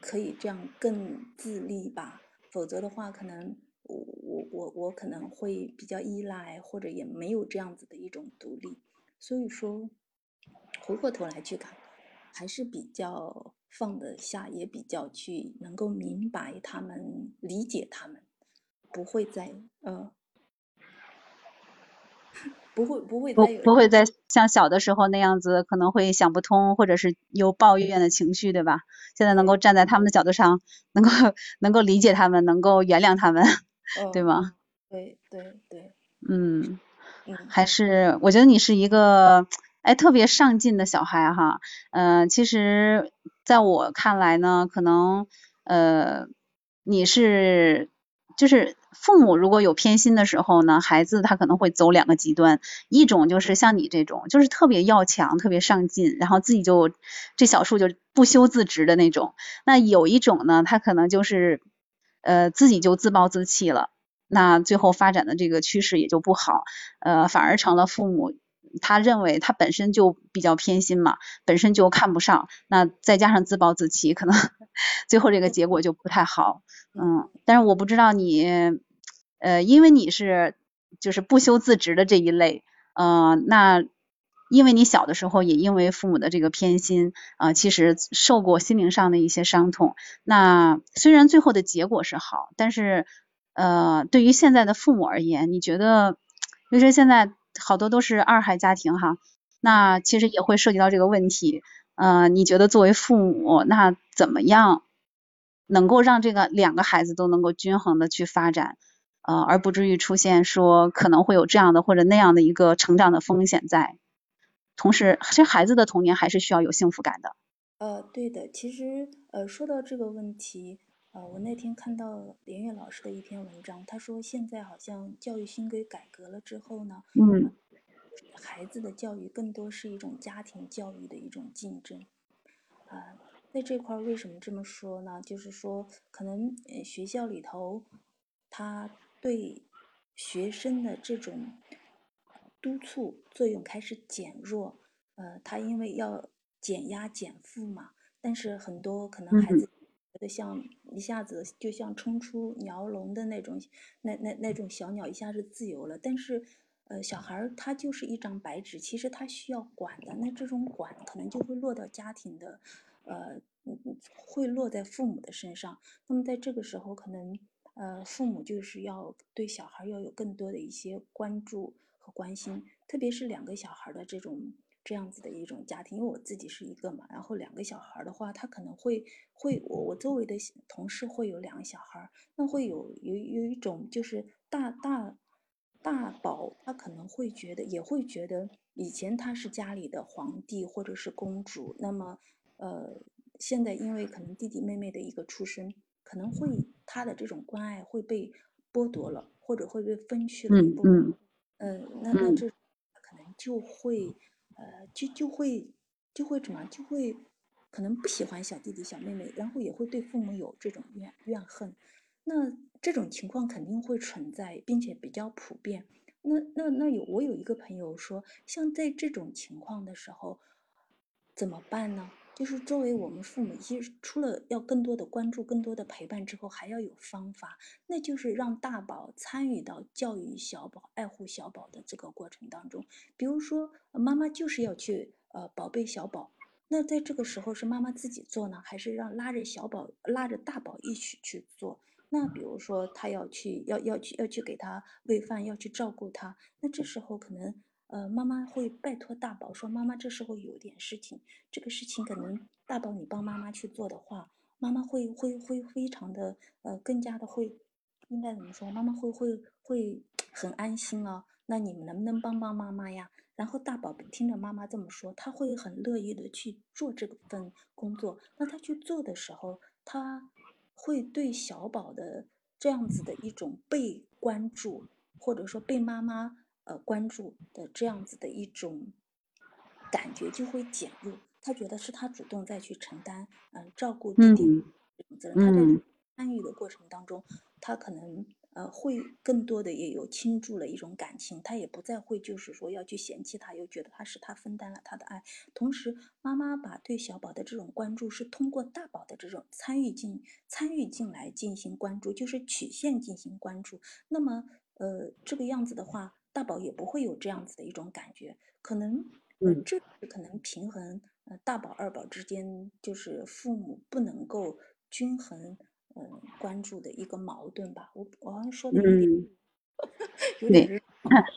可以这样更自立吧。否则的话，可能我我我我可能会比较依赖，或者也没有这样子的一种独立。所以说，回过头来去看，还是比较放得下，也比较去能够明白他们、理解他们，不会再呃，不会不会不不会再像小的时候那样子，可能会想不通，或者是有抱怨的情绪，对吧？现在能够站在他们的角度上，能够能够理解他们，能够原谅他们，对吗？对对对，嗯。还是我觉得你是一个哎特别上进的小孩哈，嗯，其实在我看来呢，可能呃你是就是父母如果有偏心的时候呢，孩子他可能会走两个极端，一种就是像你这种，就是特别要强、特别上进，然后自己就这小树就不修自直的那种，那有一种呢，他可能就是呃自己就自暴自弃了。那最后发展的这个趋势也就不好，呃，反而成了父母他认为他本身就比较偏心嘛，本身就看不上，那再加上自暴自弃，可能 最后这个结果就不太好，嗯，但是我不知道你，呃，因为你是就是不修自直的这一类，呃，那因为你小的时候也因为父母的这个偏心，啊，其实受过心灵上的一些伤痛，那虽然最后的结果是好，但是。呃，对于现在的父母而言，你觉得，就是现在好多都是二孩家庭哈，那其实也会涉及到这个问题。呃，你觉得作为父母，那怎么样能够让这个两个孩子都能够均衡的去发展，呃，而不至于出现说可能会有这样的或者那样的一个成长的风险在？同时，这孩子的童年还是需要有幸福感的。呃，对的，其实呃，说到这个问题。呃，我那天看到连岳老师的一篇文章，他说现在好像教育新规改革了之后呢，嗯，孩子的教育更多是一种家庭教育的一种竞争。啊，在这块为什么这么说呢？就是说，可能学校里头，他对学生的这种督促作用开始减弱。呃，他因为要减压减负嘛，但是很多可能孩子。就像一下子就像冲出鸟笼的那种，那那那种小鸟一下子自由了。但是，呃，小孩儿他就是一张白纸，其实他需要管的。那这种管可能就会落到家庭的，呃，会落在父母的身上。那么在这个时候，可能呃，父母就是要对小孩要有更多的一些关注和关心，特别是两个小孩的这种。这样子的一种家庭，因为我自己是一个嘛，然后两个小孩的话，他可能会会我我周围的同事会有两个小孩，那会有有有一种就是大大大宝，他可能会觉得也会觉得以前他是家里的皇帝或者是公主，那么呃现在因为可能弟弟妹妹的一个出生，可能会他的这种关爱会被剥夺了，或者会被分去了一部分，嗯，那那这可能就会。呃，就就会就会怎么就会可能不喜欢小弟弟小妹妹，然后也会对父母有这种怨怨恨。那这种情况肯定会存在，并且比较普遍。那那那有我有一个朋友说，像在这种情况的时候怎么办呢？就是作为我们父母，其实除了要更多的关注、更多的陪伴之后，还要有方法，那就是让大宝参与到教育小宝、爱护小宝的这个过程当中。比如说，妈妈就是要去呃宝贝小宝，那在这个时候是妈妈自己做呢，还是让拉着小宝、拉着大宝一起去做？那比如说，他要去要要去要去给他喂饭，要去照顾他，那这时候可能。呃，妈妈会拜托大宝说：“妈妈这时候有点事情，这个事情可能大宝你帮妈妈去做的话，妈妈会会会非常的呃，更加的会，应该怎么说？妈妈会会会很安心哦。那你们能不能帮帮妈妈呀？然后大宝听着妈妈这么说，他会很乐意的去做这份工作。那他去做的时候，他会对小宝的这样子的一种被关注，或者说被妈妈。”呃，关注的这样子的一种感觉就会减弱，他觉得是他主动再去承担，嗯，照顾弟弟这种责任。他在参与的过程当中，他可能呃会更多的也有倾注了一种感情，他也不再会就是说要去嫌弃他，又觉得他是他分担了他的爱。同时，妈妈把对小宝的这种关注是通过大宝的这种参与进参与进来进行关注，就是曲线进行关注。那么，呃，这个样子的话。大宝也不会有这样子的一种感觉，可能，嗯，这是可能平衡呃大宝二宝之间就是父母不能够均衡嗯关注的一个矛盾吧。我我好像说的有点，有点。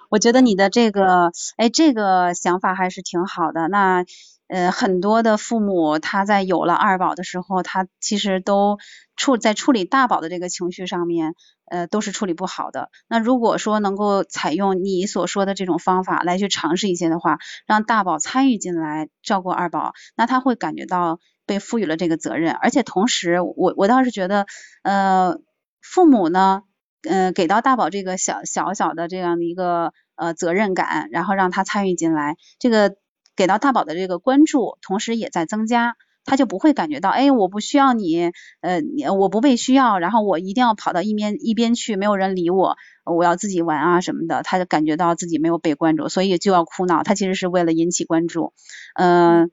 我觉得你的这个，哎，这个想法还是挺好的。那。呃，很多的父母他在有了二宝的时候，他其实都处在处理大宝的这个情绪上面，呃，都是处理不好的。那如果说能够采用你所说的这种方法来去尝试一些的话，让大宝参与进来照顾二宝，那他会感觉到被赋予了这个责任，而且同时，我我倒是觉得，呃，父母呢，嗯，给到大宝这个小小小的这样的一个呃责任感，然后让他参与进来，这个。给到大宝的这个关注，同时也在增加，他就不会感觉到，哎，我不需要你，呃，我不被需要，然后我一定要跑到一边一边去，没有人理我，我要自己玩啊什么的，他就感觉到自己没有被关注，所以就要哭闹。他其实是为了引起关注，嗯。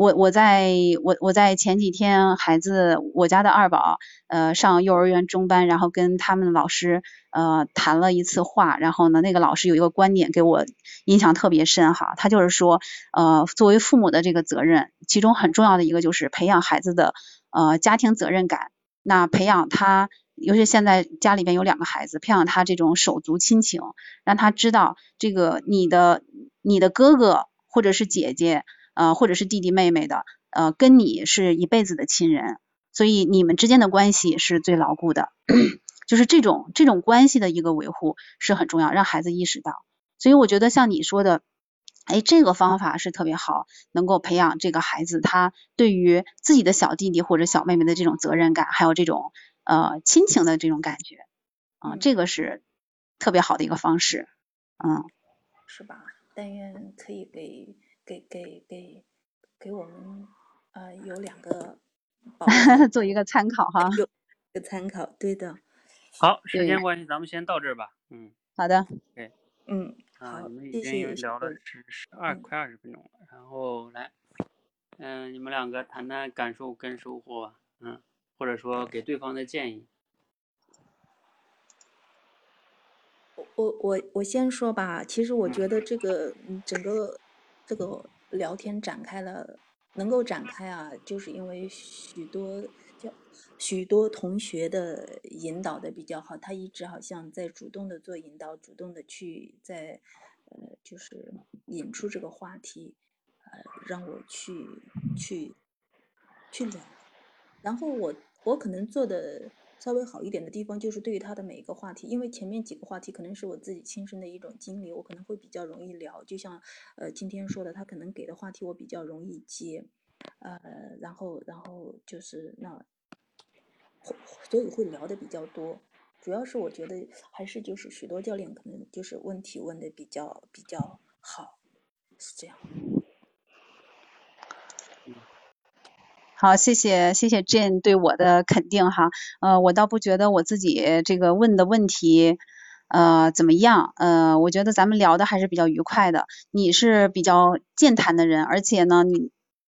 我我在我我在前几天孩子我家的二宝呃上幼儿园中班，然后跟他们老师呃谈了一次话，然后呢那个老师有一个观点给我印象特别深哈，他就是说呃作为父母的这个责任，其中很重要的一个就是培养孩子的呃家庭责任感，那培养他，尤其现在家里边有两个孩子，培养他这种手足亲情，让他知道这个你的你的哥哥或者是姐姐。呃，或者是弟弟妹妹的，呃，跟你是一辈子的亲人，所以你们之间的关系是最牢固的，就是这种这种关系的一个维护是很重要，让孩子意识到。所以我觉得像你说的，哎，这个方法是特别好，能够培养这个孩子他对于自己的小弟弟或者小妹妹的这种责任感，还有这种呃亲情的这种感觉，啊，这个是特别好的一个方式，嗯，是吧？但愿可以给。给给给给我们呃有两个 做一个参考哈，有个参考，对的。好，时间关系，咱们先到这儿吧。嗯，好的。对，嗯，好，我们已经聊了十十二快二十分钟了，然后来，嗯，你们两个谈谈感受跟收获吧。嗯，或者说给对方的建议。我我我我先说吧，其实我嗯觉得这个嗯整个这个聊天展开了，能够展开啊，就是因为许多叫许多同学的引导的比较好，他一直好像在主动的做引导，主动的去在呃就是引出这个话题，呃让我去去去聊。然后我我可能做的稍微好一点的地方，就是对于他的每一个话题，因为前面几个话题可能是我自己亲身的一种经历，我可能会比较容易聊。就像呃今天说的，他可能给的话题我比较容易接，呃，然后然后就是那，所以会聊的比较多。主要是我觉得还是就是许多教练可能就是问题问的比较比较好，是这样。好，谢谢谢谢 Jane 对我的肯定哈，呃，我倒不觉得我自己这个问的问题呃怎么样，呃，我觉得咱们聊的还是比较愉快的。你是比较健谈的人，而且呢，你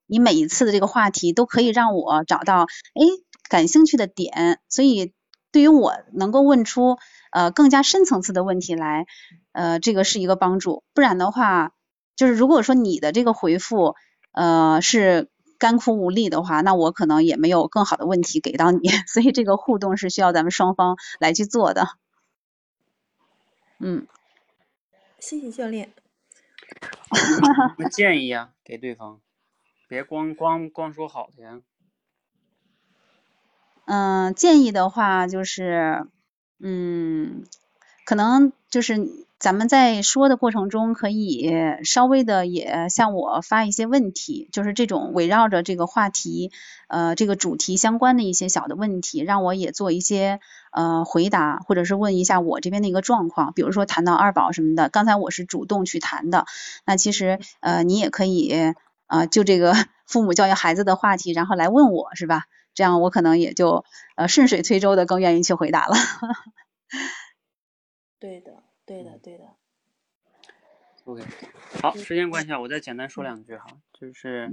你每一次的这个话题都可以让我找到哎感兴趣的点，所以对于我能够问出呃更加深层次的问题来，呃，这个是一个帮助。不然的话，就是如果说你的这个回复呃是干枯无力的话，那我可能也没有更好的问题给到你，所以这个互动是需要咱们双方来去做的。嗯，谢谢教练。有什么建议啊？给对方，别光光光说好的呀。嗯，建议的话就是，嗯，可能就是咱们在说的过程中，可以稍微的也向我发一些问题，就是这种围绕着这个话题，呃，这个主题相关的一些小的问题，让我也做一些呃回答，或者是问一下我这边的一个状况，比如说谈到二宝什么的，刚才我是主动去谈的，那其实呃你也可以呃就这个 父母教育孩子的话题，然后来问我是吧？这样我可能也就呃顺水推舟的更愿意去回答了。对的，对的，对的。OK，好，时间关系啊，我再简单说两句哈，就是，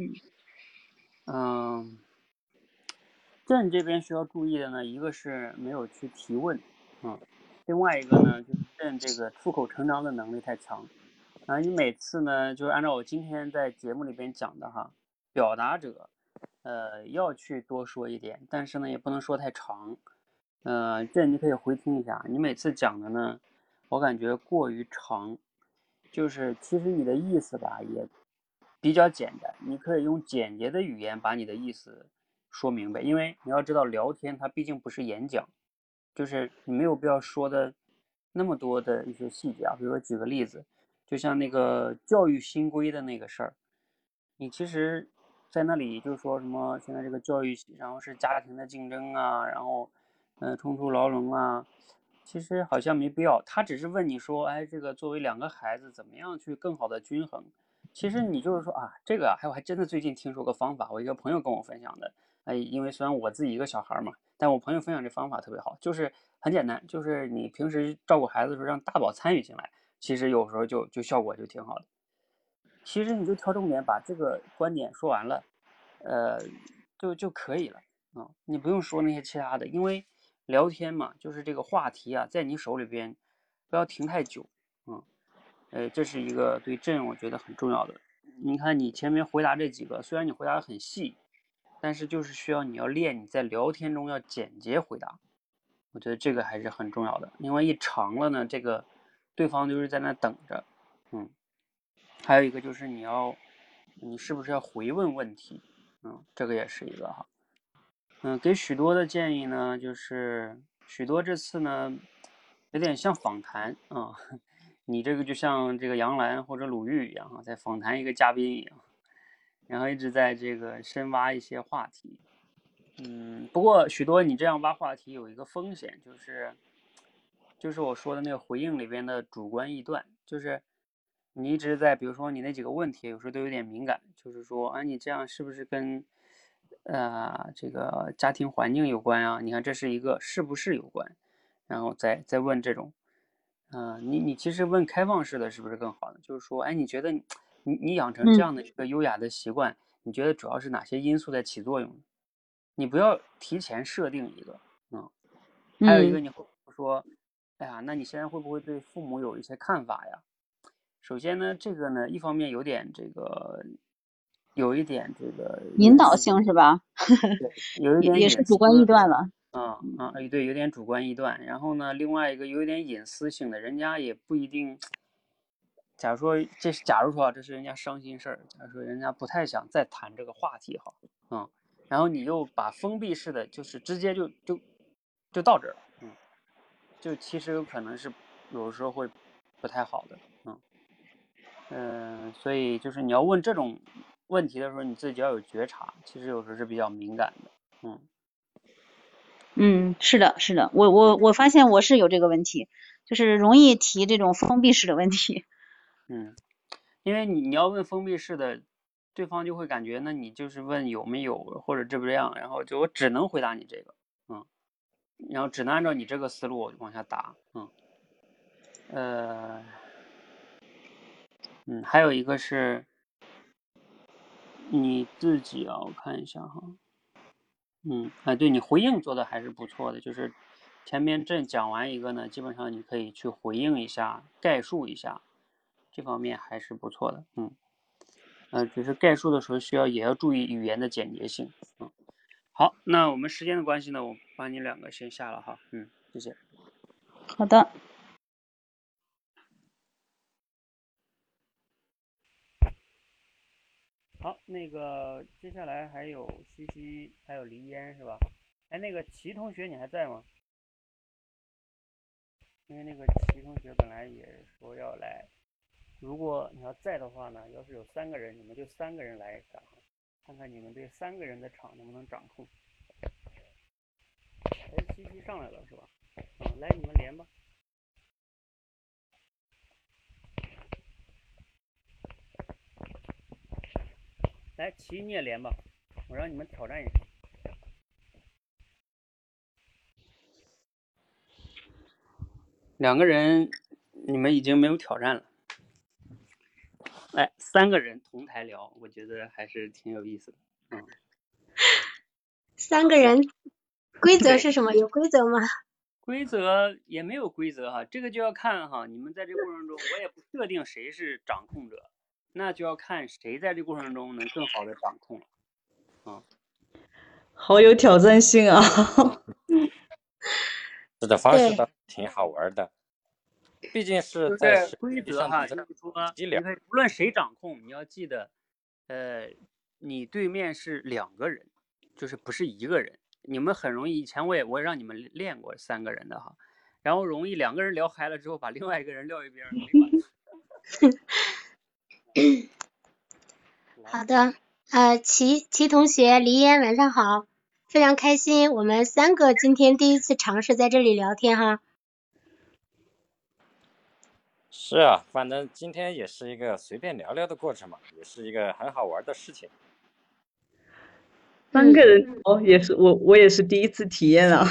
嗯，朕这边需要注意的呢，一个是没有去提问，嗯，另外一个呢，就是朕这个出口成章的能力太强，啊，你每次呢，就是按照我今天在节目里边讲的哈，表达者，呃，要去多说一点，但是呢，也不能说太长，呃，这你可以回听一下，你每次讲的呢，我感觉过于长。就是其实你的意思吧也比较简单，你可以用简洁的语言把你的意思说明白。因为你要知道，聊天它毕竟不是演讲，就是你没有必要说的那么多的一些细节啊。比如说举个例子，就像那个教育新规的那个事儿，你其实在那里就说什么现在这个教育，然后是家庭的竞争啊，然后嗯、冲出牢笼啊。其实好像没必要，他只是问你说，哎，这个作为两个孩子，怎么样去更好的均衡？其实你就是说啊，这个还有还真的最近听说个方法，我一个朋友跟我分享的，哎，因为虽然我自己一个小孩嘛，但我朋友分享这方法特别好，就是很简单，就是你平时照顾孩子的时候让大宝参与进来，其实有时候就就效果就挺好的。其实你就挑重点把这个观点说完了，呃，就就可以了啊、嗯，你不用说那些其他的，因为。聊天嘛，就是这个话题啊，在你手里边不要停太久，嗯，呃，这是一个对朕我觉得很重要的。你看你前面回答这几个，虽然你回答的很细，但是就是需要你要练你在聊天中要简洁回答，我觉得这个还是很重要的。因为一长了呢，这个对方就是在那等着，嗯。还有一个就是你要，你是不是要回问问题？嗯，这个也是一个哈。嗯，给许多的建议呢，就是许多这次呢，有点像访谈啊、你这个就像这个杨澜或者鲁豫一样啊，在访谈一个嘉宾一样，然后一直在这个深挖一些话题。嗯，不过许多你这样挖话题有一个风险，就是就是我说的那个回应里边的主观臆断，就是你一直在，比如说你那几个问题，有时候都有点敏感，就是说啊，你这样是不是跟呃，这个家庭环境有关啊，你看这是一个是不是有关，然后再再问这种，嗯、呃，你你其实问开放式的是不是更好呢？就是说，哎，你觉得你你你养成这样的一个优雅的习惯，你觉得主要是哪些因素在起作用？你不要提前设定一个，嗯，还有一个你会说，哎呀，那你现在会不会对父母有一些看法呀？首先呢，这个呢，一方面有点这个，有一点这个引导性是吧？对，有一点也是主观臆断了。嗯嗯，哎，对，有点主观臆断。然后呢，另外一个有一点隐私性的，人家也不一定。假如说这是，假如说啊，这是人家伤心事儿，假如说人家不太想再谈这个话题哈，嗯，然后你又把封闭式的，就是直接就就就到这儿，嗯，就其实有可能是有时候会不太好的，嗯。嗯，所以就是你要问这种问题的时候，你自己要有觉察。其实有时候是比较敏感的，嗯。嗯，是的，是的，我我我发现我是有这个问题，就是容易提这种封闭式的问题。嗯，因为你你要问封闭式的，对方就会感觉那你就是问有没有或者这不这样，然后就我只能回答你这个，嗯，然后只能按照你这个思路往下答，嗯，呃。嗯，还有一个是你自己啊，我看一下哈。嗯，哎，对你回应做的还是不错的，就是前面正讲完一个呢，基本上你可以去回应一下，概述一下，这方面还是不错的。嗯，呃，只是概述的时候需要也要注意语言的简洁性。嗯，好，那我们时间的关系呢，我帮你两个先下了哈。嗯，谢谢。好的。好，那个接下来还有西西，还有黎烟是吧？哎，那个齐同学你还在吗？因为那个齐同学本来也说要来，如果你要在的话呢，要是有三个人，你们就三个人来一下，看看你们对三个人的场能不能掌控。哎，西西上来了是吧？嗯，来你们连吧。来，齐你也连吧，我让你们挑战一下。两个人，你们已经没有挑战了。来，三个人同台聊，我觉得还是挺有意思的。嗯。三个人，规则是什么？有规则吗？规则也没有规则哈，这个就要看哈，你们在这过程中，我也不设定谁是掌控者。那就要看谁在这过程中能更好的掌控了，啊，好有挑战性啊！这个方式倒挺好玩的，毕竟是在规则哈，就是说，无论谁掌控，你要记得，呃，你对面是两个人，就是不是一个人，你们很容易，以前我也我也让你们练过三个人的哈，然后容易两个人聊嗨了之后，把另外一个人撂一边。好的，呃，齐齐同学，黎烟，晚上好，非常开心，我们三个今天第一次尝试在这里聊天哈。是啊，反正今天也是一个随便聊聊的过程嘛，也是一个很好玩的事情。三个人哦，也是我我也是第一次体验啊。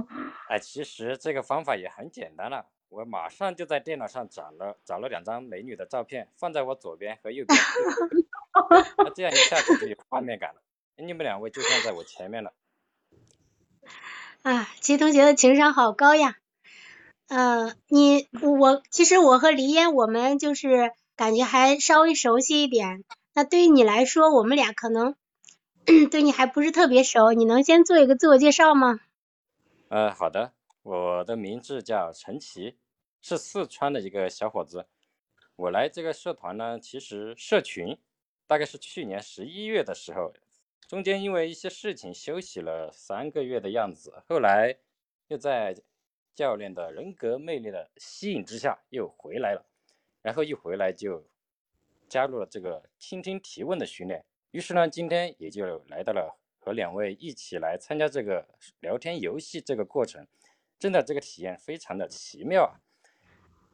哎，其实这个方法也很简单了。我马上就在电脑上找了找了两张美女的照片，放在我左边和右边，那这样一下子就有画面感了。你们两位就站在我前面了。啊，齐同学的情商好高呀。呃，你我其实我和黎烟我们就是感觉还稍微熟悉一点。那对于你来说，我们俩可能 对你还不是特别熟，你能先做一个自我介绍吗？呃，好的。我的名字叫陈奇，是四川的一个小伙子。我来这个社团呢，其实社群大概是去年十一月的时候，中间因为一些事情休息了三个月的样子，后来又在教练的人格魅力的吸引之下又回来了，然后一回来就加入了这个倾听提问的训练。于是呢，今天也就来到了和两位一起来参加这个聊天游戏这个过程。真的，这个体验非常的奇妙啊！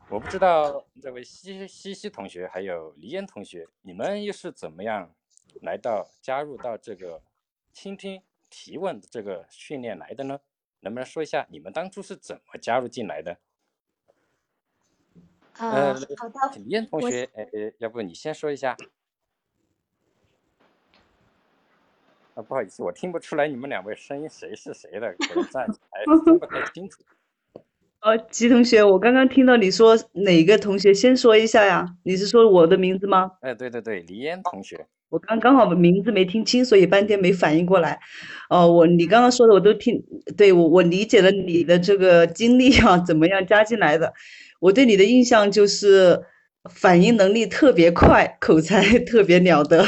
我不知道这位西西西同学还有黎烟同学，你们又是怎么样来到加入到这个倾听提问这个训练来的呢？能不能说一下你们当初是怎么加入进来的？呃，好的，李烟同学，哎，要不你先说一下？啊，不好意思，我听不出来你们两位声音谁是谁的，可能站起来听不太清楚。呃，吉同学，我刚刚听到你说哪个同学，先说一下呀？你是说我的名字吗？哎，对对对，李嫣同学。我刚刚好名字没听清，所以半天没反应过来。哦，我你刚刚说的我都听，对我我理解了你的这个经历啊，怎么样加进来的？我对你的印象就是反应能力特别快，口才特别了得。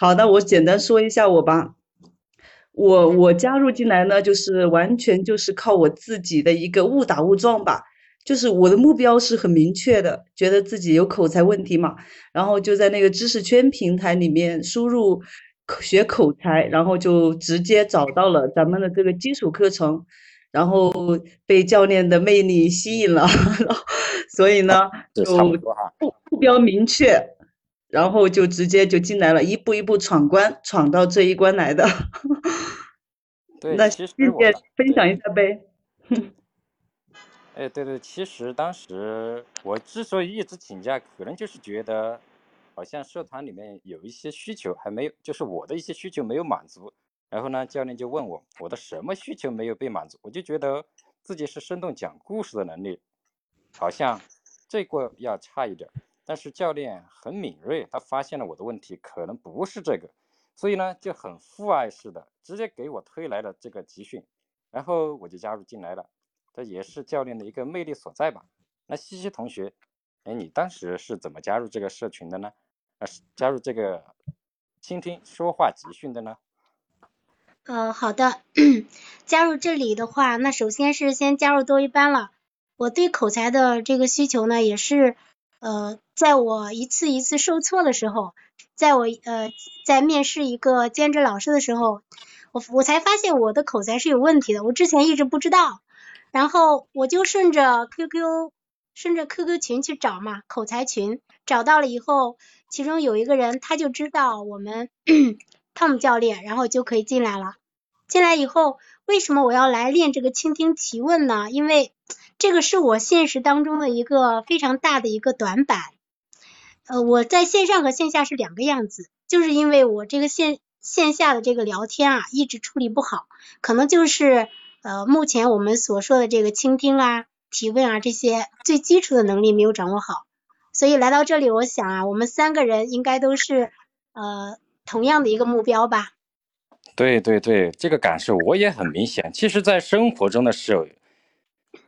好，的我简单说一下我吧。我我加入进来呢，就是完全就是靠我自己的一个误打误撞吧。就是我的目标是很明确的，觉得自己有口才问题嘛，然后就在那个知识圈平台里面输入学口才，然后就直接找到了咱们的这个基础课程，然后被教练的魅力吸引了，所以呢就目目标明确，然后就直接就进来了，一步一步闯关，闯到这一关来的。对那谢谢分享一下呗。哎，对对，其实当时我之所以一直请假，可能就是觉得，好像社团里面有一些需求还没有，就是我的一些需求没有满足。然后呢，教练就问我，我的什么需求没有被满足？我就觉得自己是生动讲故事的能力，好像这个要差一点。但是教练很敏锐，他发现了我的问题可能不是这个。所以呢，就很父爱似的，直接给我推来了这个集训，然后我就加入进来了。这也是教练的一个魅力所在吧？那西西同学，哎，你当时是怎么加入这个社群的呢？啊，加入这个倾听说话集训的呢？呃，好的，加入这里的话，那首先是先加入多一班了。我对口才的这个需求呢，也是呃，在我一次一次受挫的时候。在我呃在面试一个兼职老师的时候，我我才发现我的口才是有问题的，我之前一直不知道，然后我就顺着 QQ 顺着 QQ 群去找嘛，口才群找到了以后，其中有一个人他就知道我们 Tom 教练，然后就可以进来了。进来以后，为什么我要来练这个倾听提问呢？因为这个是我现实当中的一个非常大的一个短板。呃，我在线上和线下是两个样子，就是因为我这个线线下的这个聊天啊，一直处理不好，可能就是呃目前我们所说的这个倾听啊、提问啊这些最基础的能力没有掌握好，所以来到这里，我想啊，我们三个人应该都是呃同样的一个目标吧。对对对，这个感受我也很明显。其实，在生活中的时候。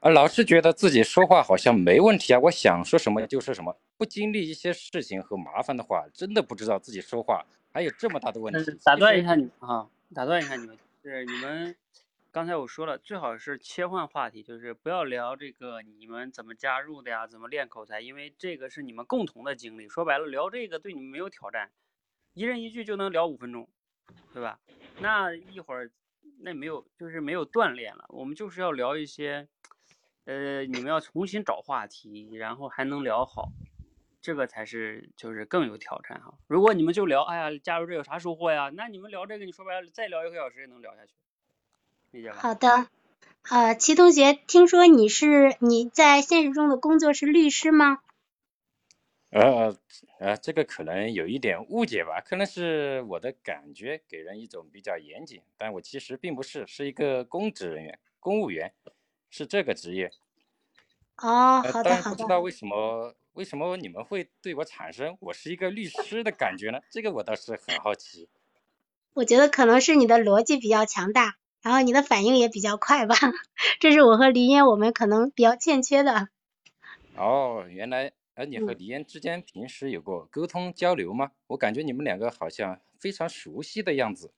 啊，老是觉得自己说话好像没问题啊，我想说什么就说什么，不经历一些事情和麻烦的话，真的不知道自己说话还有这么大的问题。打断一下你啊，打断一下你们，是你们刚才我说了，最好是切换话题，就是不要聊这个你们怎么加入的呀，怎么练口才，因为这个是你们共同的经历。说白了，聊这个对你们没有挑战，一人一句就能聊五分钟，对吧？那一会儿那没有，就是没有锻炼了。我们就是要聊一些。呃，你们要重新找话题，然后还能聊好，这个才是就是更有挑战哈。如果你们就聊，哎呀，加入这有啥收获呀？那你们聊这个，你说白了再聊一个小时也能聊下去，理解吧？好的，呃，齐同学，听说你是你在现实中的工作是律师吗？呃呃，这个可能有一点误解吧，可能是我的感觉给人一种比较严谨，但我其实并不是，是一个公职人员，公务员。是这个职业，哦，好的好的。不知道为什么为什么你们会对我产生我是一个律师的感觉呢？这个我倒是很好奇。我觉得可能是你的逻辑比较强大，然后你的反应也比较快吧。这是我和黎烟我们可能比较欠缺的。哦，原来，呃，你和黎烟之间平时有过沟通交流吗？我感觉你们两个好像非常熟悉的样子。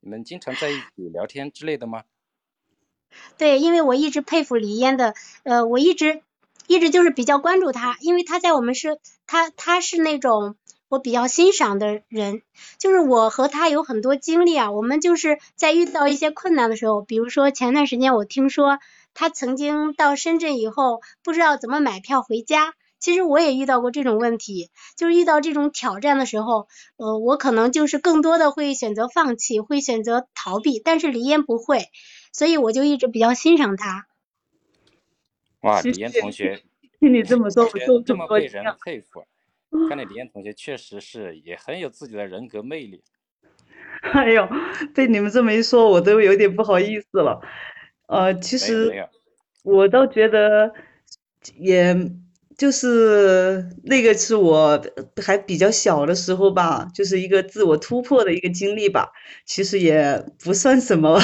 你们经常在一起聊天之类的吗？对，因为我一直佩服李嫣的，呃，我一直一直就是比较关注她，因为她在我们是，她她是那种我比较欣赏的人，就是我和她有很多经历啊，我们就是在遇到一些困难的时候，比如说前段时间我听说她曾经到深圳以后不知道怎么买票回家，其实我也遇到过这种问题，就是遇到这种挑战的时候，呃，我可能就是更多的会选择放弃，会选择逃避，但是李嫣不会。所以我就一直比较欣赏他。哇，李岩同学，听你这么说，我就这么被人佩服。看来李岩同学确实是也很有自己的人格魅力。哎呦，被你们这么一说，我都有点不好意思了。呃，其实我倒觉得，也就是那个是我还比较小的时候吧，就是一个自我突破的一个经历吧，其实也不算什么。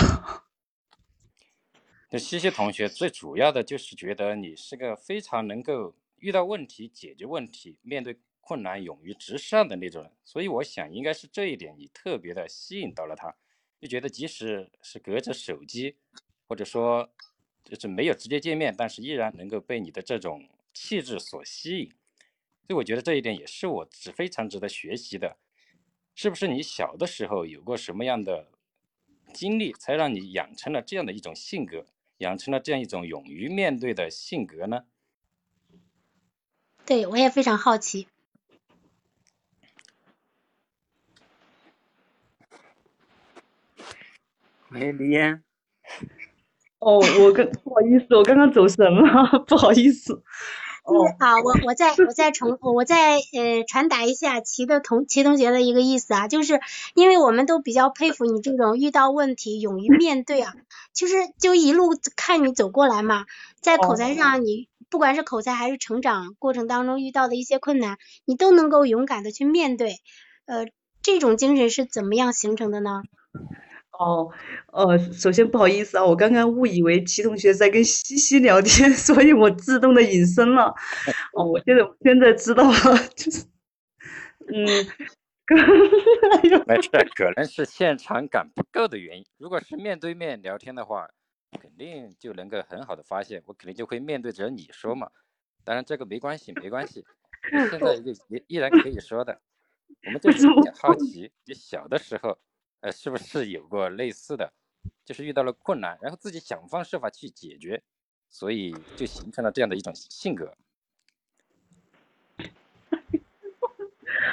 西西同学最主要的就是觉得你是个非常能够遇到问题解决问题、面对困难勇于直上的那种人，所以我想应该是这一点你特别的吸引到了他，就觉得即使是隔着手机，或者说就是没有直接见面，但是依然能够被你的这种气质所吸引，所以我觉得这一点也是我是非常值得学习的，是不是你小的时候有过什么样的经历，才让你养成了这样的一种性格？养成了这样一种勇于面对的性格呢？对我也非常好奇。喂，李嫣。哦，我跟不好意思，我刚刚走神了，不好意思。好，我我再我再重我再呃传达一下齐的同齐同学的一个意思啊，就是因为我们都比较佩服你这种遇到问题勇于面对啊，就是就一路看你走过来嘛，在口才上你不管是口才还是成长过程当中遇到的一些困难，你都能够勇敢的去面对，呃，这种精神是怎么样形成的呢？哦，呃，首先不好意思啊，我刚刚误以为齐同学在跟西西聊天，所以我自动的隐身了。哦，我现在现在知道了，就是，嗯，没事，可能是现场感不够的原因。如果是面对面聊天的话，肯定就能够很好的发现，我肯定就会面对着你说嘛。当然这个没关系，没关系，现在 就依依然可以说的。我们就是比较好奇，你小的时候。呃，是不是有过类似的，就是遇到了困难，然后自己想方设法去解决，所以就形成了这样的一种性格。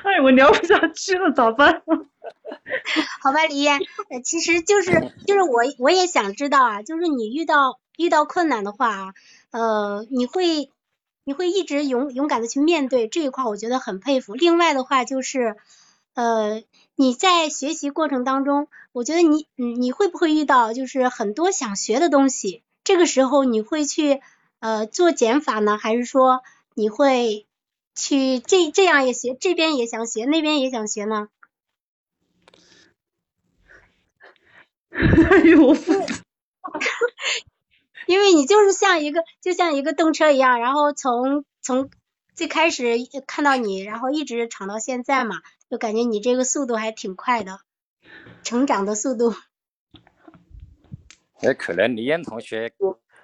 哎，我聊不下去了，咋办？好吧，李艳，呃，其实就是就是我我也想知道啊，就是你遇到遇到困难的话啊，呃，你会你会一直勇勇敢的去面对这一块，我觉得很佩服。另外的话就是，呃。你在学习过程当中，我觉得你，嗯，你会不会遇到就是很多想学的东西？这个时候你会去呃做减法呢，还是说你会去这这样也学，这边也想学，那边也想学呢？哎呦，我 因为你就是像一个就像一个动车一样，然后从从最开始看到你，然后一直闯到现在嘛。就感觉你这个速度还挺快的，成长的速度。也，可能李嫣同学，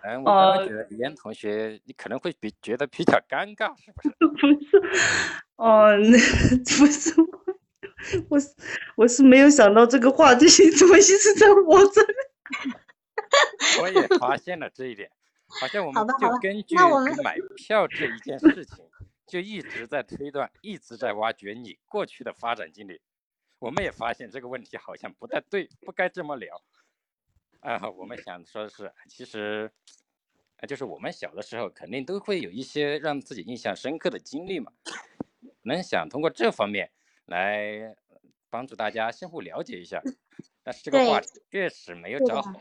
嗯，我刚刚觉得李嫣同学，你可能会比觉得比较尴尬，是不是？不是，哦，那 不是我，我是我是没有想到这个话题怎么一直在我这里。我也发现了这一点，好像我们就根据买票这一件事情。就一直在推断，一直在挖掘你过去的发展经历。我们也发现这个问题好像不太对，不该这么聊。啊，我们想说的是，其实，啊，就是我们小的时候肯定都会有一些让自己印象深刻的经历嘛。能想通过这方面来帮助大家相互了解一下，但是这个话题确实没有找好。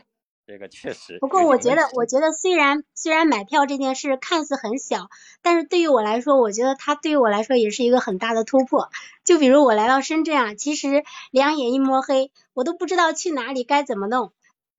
这个确实。不过我觉得，我觉得虽然虽然买票这件事看似很小，但是对于我来说，我觉得它对于我来说也是一个很大的突破。就比如我来到深圳啊，其实两眼一摸黑，我都不知道去哪里该怎么弄，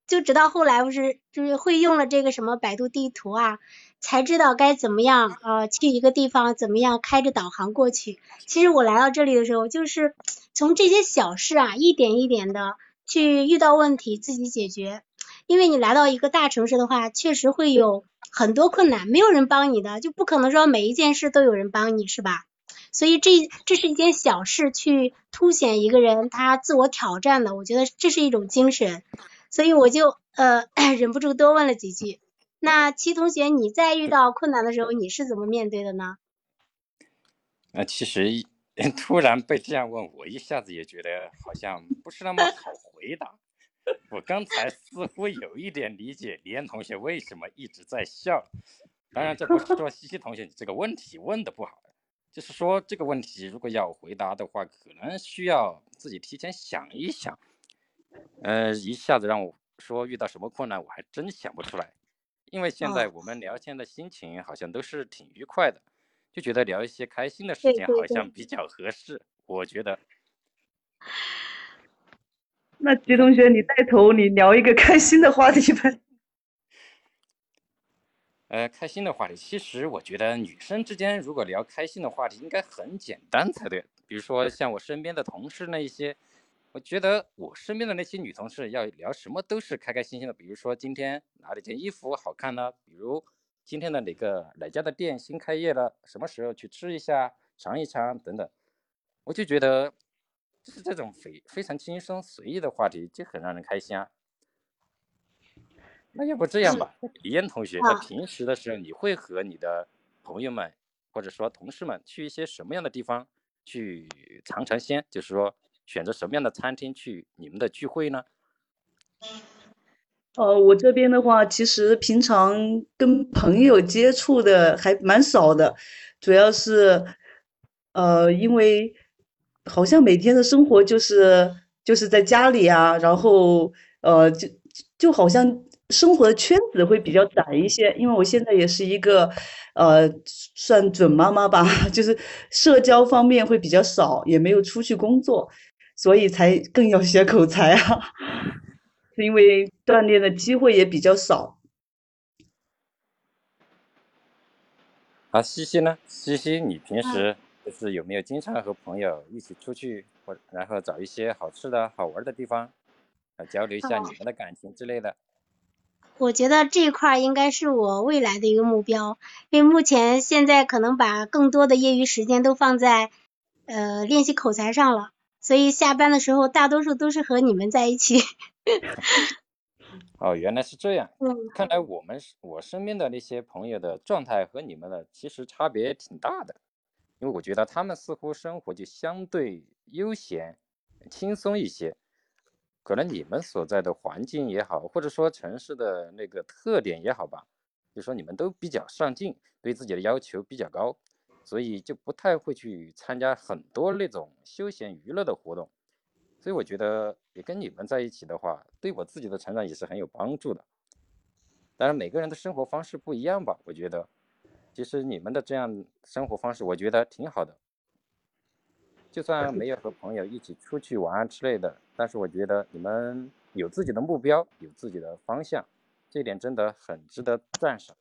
就直到后来不是就是会用了这个什么百度地图啊，才知道该怎么样呃去一个地方怎么样开着导航过去。其实我来到这里的时候，就是从这些小事啊，一点一点的去遇到问题自己解决。因为你来到一个大城市的话，确实会有很多困难，没有人帮你的，就不可能说每一件事都有人帮你，是吧？所以这这是一件小事，去凸显一个人他自我挑战的，我觉得这是一种精神。所以我就呃 忍不住多问了几句。那齐同学，你在遇到困难的时候，你是怎么面对的呢？那其实 突然被这样问，我一下子也觉得好像不是那么好回答。我刚才似乎有一点理解李岩同学为什么一直在笑，当然这不是说西西同学你这个问题问的不好，就是说这个问题如果要回答的话，可能需要自己提前想一想，呃，一下子让我说遇到什么困难，我还真想不出来。因为现在哦我们聊天的心情好像都是挺愉快的，就觉得聊一些开心的事情好像比较合适。我觉得，那吉同学，你带头，你聊一个开心的话题呗。呃，开心的话题，其实我觉得女生之间如果聊开心的话题，应该很简单才对。比如说像我身边的同事那一些，我觉得我身边的那些女同事要聊什么都是开开心心的。比如说今天哪里件衣服好看呢？比如今天的哪个哪家的店新开业了，什么时候去吃一下、尝一尝等等。我就觉得，就是这种非非常轻松随意的话题，就很让人开心啊。那要不这样吧，李燕同学，在啊平时的时候，你会和你的朋友们或者说同事们去一些什么样的地方去尝尝鲜？就是说，选择什么样的餐厅去你们的聚会呢？呃，我这边的话，其实平常跟朋友接触的还蛮少的，主要是，呃，因为好像每天的生活就是就是在家里啊，然后呃，就就好像生活的圈子会比较窄一些，因为我现在也是一个呃算准妈妈吧，就是社交方面会比较少，也没有出去工作，所以才更要学口才啊。是因为锻炼的机会也比较少。啊，西西呢？西西，你嗯平时就是有没有经常和朋友一起出去，或然后找一些好吃的好玩的地方，呃，交流一下哦你们的感情之类的？我觉得这一块儿应该是我未来的一个目标，因为目前现在可能把更多的业余时间都放在呃练习口才上了，所以下班的时候大多数都是和你们在一起。哦，原来是这样。嗯，看来我们我身边的那些朋友的状态和你们的其实差别挺大的，因为我觉得他们似乎生活就相对悠闲、轻松一些。可能你们所在的环境也好，或者说城市的那个特点也好吧，就说你们都比较上进，对自己的要求比较高，所以就不太会去参加很多那种休闲娱乐的活动。所以我觉得也跟你们在一起的话，对我自己的成长也是很有帮助的。当然，每个人的生活方式不一样吧，我觉得，其实你们的这样生活方式，我觉得挺好的。就 算没有和朋友一起出去玩之类的，但是我觉得你们有自己的目标，有自己的方向，这一点真的很值得赞赏。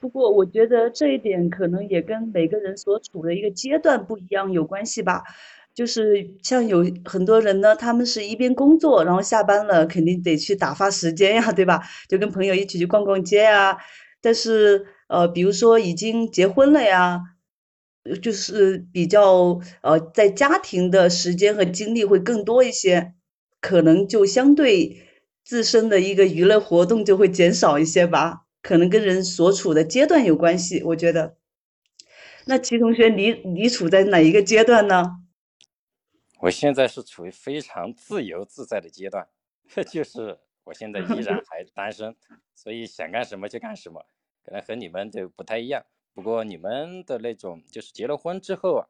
不过，我觉得这一点可能也跟每个人所处的一个阶段不一样有关系吧。就是像有很多人呢，他们是一边工作，然后下班了肯定得去打发时间呀，对吧？就跟朋友一起去逛逛街呀。但是，呃，比如说已经结婚了呀，呃就是比较呃，在家庭的时间和精力会更多一些，可能就相对自身的一个娱乐活动就会减少一些吧。可能跟人所处的阶段有关系，我觉得。那齐同学，你你处在哪一个阶段呢？我现在是处于非常自由自在的阶段，就是我现在依然 还单身，所以想干什么就干什么，可能和你们就不太一样。不过你们的那种就是结了婚之后啊，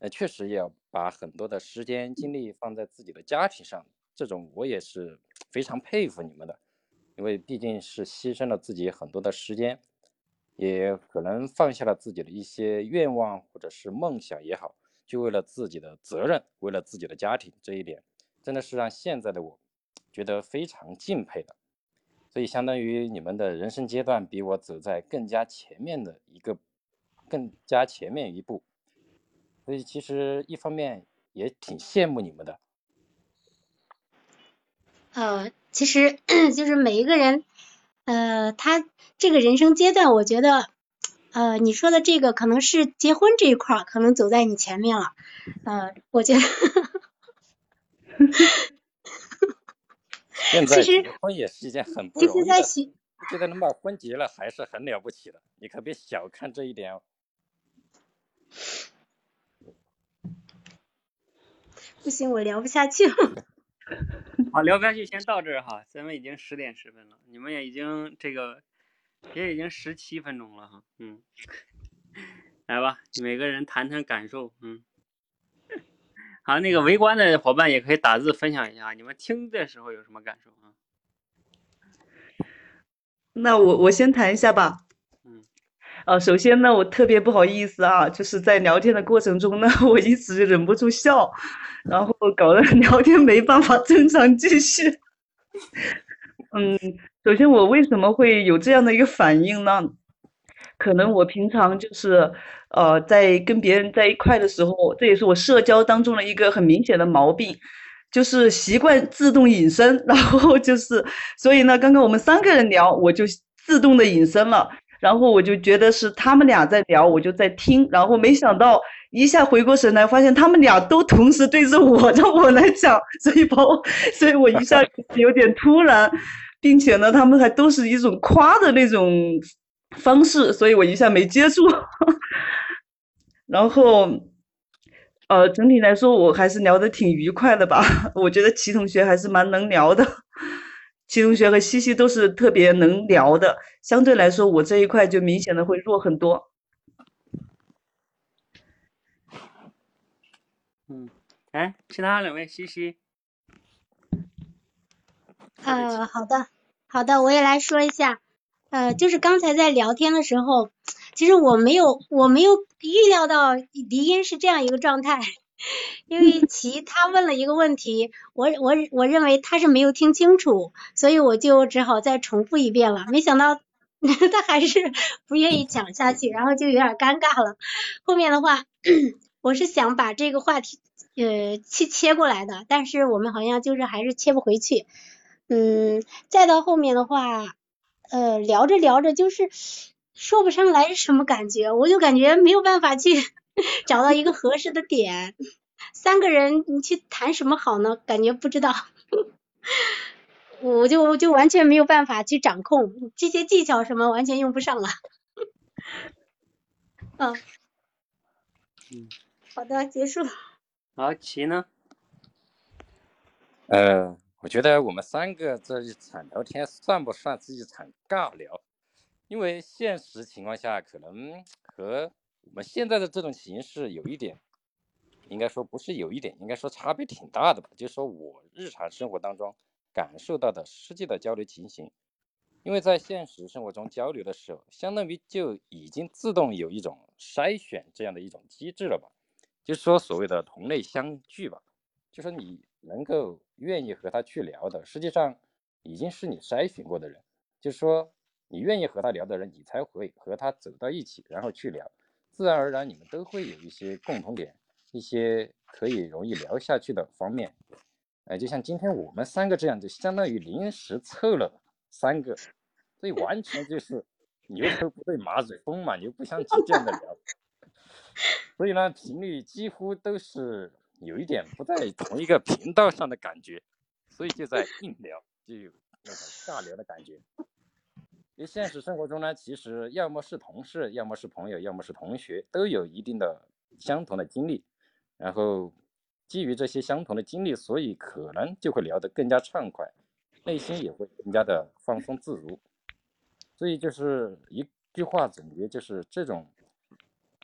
呃，确实也要把很多的时间精力放在自己的家庭上，这种我也是非常佩服你们的，因为毕竟是牺牲了自己很多的时间，也可能放下了自己的一些愿望或者是梦想也好。就为了自己的责任，为了自己的家庭，这一点真的是让现在的我觉得非常敬佩的。所以，相当于你们的人生阶段比我走在更加前面的一个，更加前面一步。所以，其实一方面也挺羡慕你们的。呃，其实 就是每一个人，呃，他这个人生阶段，我觉得。呃，你说的这个可能是结婚这一块儿，可能走在你前面了。呃，我觉得 现在结婚也是一件很不容易的事，觉得能把婚结了还是很了不起的，你可别小看这一点哦。不行，我聊不下去了。好，聊不下去，先到这儿哈，咱们已经十点十分了，你们也已经这个。也已经十七分钟了哈，嗯，来吧，每个人谈谈感受，嗯，好，那个围观的伙伴也可以打字分享一下，你们听的时候有什么感受啊？那我我先谈一下吧。嗯。呃，首先呢，我特别不好意思啊，就是在聊天的过程中呢，我一直忍不住笑，然后搞得聊天没办法正常继续。嗯，首先我为什么会有这样的一个反应呢？可能我平常就是，呃，在跟别人在一块的时候，这也是我社交当中的一个很明显的毛病，就是习惯自动隐身，然后就是，所以呢，刚刚我们三个人聊，我就自动的隐身了，然后我就觉得是他们俩在聊，我就在听，然后没想到一下回过神来，发现他们俩都同时对着我，让我来讲，所以把我，所以我一下 有点突然，并且呢，他们还都是一种夸的那种。方式，所以我一下没接住。然后，呃，整体来说，我还是聊得挺愉快的吧。我觉得齐同学还是蛮能聊的，齐同学和西西都是特别能聊的。相对来说，我这一块就明显的会弱很多。嗯，哎，其他两位，西西。呃，好的，好的，我也来说一下。呃，就是刚才在聊天的时候，其实我没有我没有预料到黎音是这样一个状态，因为其他问了一个问题，我我我认为他是没有听清楚，所以我就只好再重复一遍了。没想到 他还是不愿意讲下去，然后就有点尴尬了。后面的话，我是想把这个话题呃切切过来的，但是我们好像就是还是切不回去。嗯，再到后面的话。呃，聊着聊着就是说不上来是什么感觉，我就感觉没有办法去 找到一个合适的点。三个人你去谈什么好呢？感觉不知道，我就就完全没有办法去掌控这些技巧什么，完全用不上了。嗯，嗯，好的，结束。好，齐呢？呃。我觉得我们三个这一场聊天算不算是一场尬聊？因为现实情况下，可能和我们现在的这种形式有一点，应该说不是有一点，应该说差别挺大的吧。就是说我日常生活当中感受到的实际的交流情形，因为在现实生活中交流的时候，相当于就已经自动有一种筛选这样的一种机制了吧。就是说所谓的同类相聚吧，就说你。能够愿意和他去聊的，实际上已经是你筛选过的人，就是说你愿意和他聊的人，你才会和他走到一起，然后去聊，自然而然你们都会有一些共同点，一些可以容易聊下去的方面。哎，就像今天我们三个这样，就相当于临时凑了三个，所以完全就是牛头不对马嘴，风马牛不相及这样的聊，所以呢，频率几乎都是。有一点不在同一个频道上的感觉，所以就在硬聊，就有那种尬聊的感觉。因为现实生活中呢，其实要么是同事，要么是朋友，要么是同学，都有一定的相同的经历。然后基于这些相同的经历，所以可能就会聊得更加畅快，内心也会更加的放松自如。所以就是一句话总结，就是这种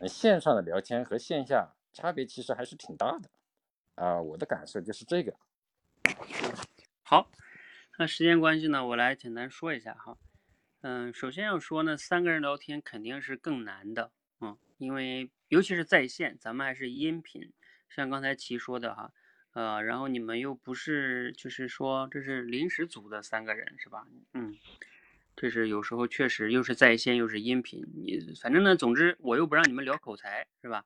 线上的聊天和线下差别其实还是挺大的。啊，我的感受就是这个。好，那时间关系呢，我来简单说一下哈。嗯，首先要说呢，三个人聊天肯定是更难的，嗯，因为尤其是在线，咱们还是音频，像刚才齐说的哈，呃，然后你们又不是，就是说这是临时组的三个人是吧？嗯，这是有时候确实又是在线又是音频，你反正呢，总之我又不让你们聊口才是吧？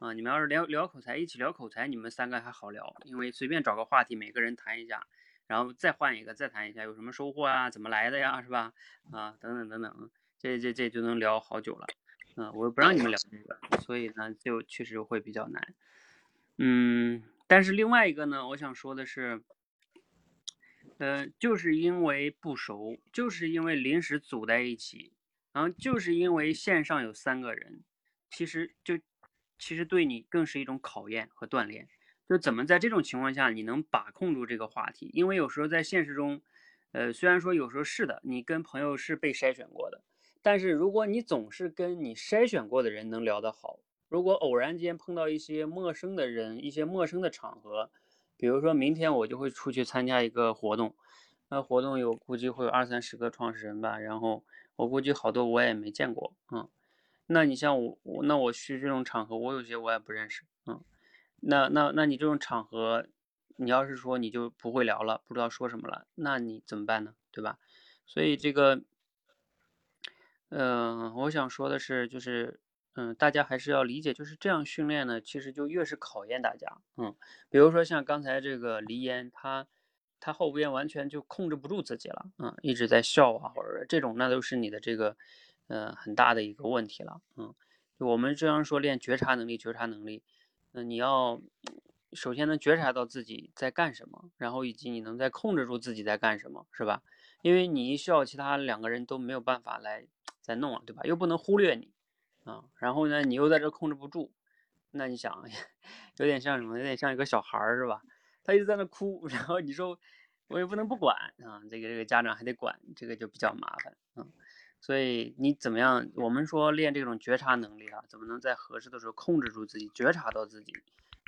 啊，你们要是聊聊口才，一起聊口才，你们三个还好聊，因为随便找个话题，每个人谈一下，然后再换一个，再谈一下，有什么收获啊？怎么来的呀？是吧？啊，等等等等，这这这就能聊好久了。嗯，我不让你们聊这个，所以呢，就确实会比较难。嗯，但是另外一个呢，我想说的是，呃，就是因为不熟，就是因为临时组在一起，然后就是因为线上有三个人，其实就。其实对你更是一种考验和锻炼，就怎么在这种情况下你能把控住这个话题？因为有时候在现实中，呃，虽然说有时候是的，你跟朋友是被筛选过的，但是如果你总是跟你筛选过的人能聊得好，如果偶然间碰到一些陌生的人，一些陌生的场合，比如说明天我就会出去参加一个活动，那活动有估计会有二三十个创始人吧，然后我估计好多我也没见过，嗯，那你像我，我那我去这种场合，我有些我也不认识，嗯，那那那你这种场合，你要是说你就不会聊了，不知道说什么了，那你怎么办呢？对吧？所以这个，嗯，我想说的是，就是，嗯，大家还是要理解，就是这样训练呢，其实就越是考验大家，嗯，比如说像刚才这个黎烟，他他后边完全就控制不住自己了，嗯，一直在笑啊，或者这种，那都是你的这个，呃，很大的一个问题了，嗯，我们这样说练觉察能力，觉察能力，那，你要首先能觉察到自己在干什么，然后以及你能在控制住自己在干什么，是吧？因为你一笑，其他两个人都没有办法来再弄了，对吧？又不能忽略你，啊，然后呢，你又在这控制不住，那你想，有点像什么？有点像一个小孩儿，是吧？他一直在那哭，然后你说我也不能不管啊，这个这个家长还得管，这个就比较麻烦，嗯。所以你怎么样？我们说练这种觉察能力啊，怎么能在合适的时候控制住自己，觉察到自己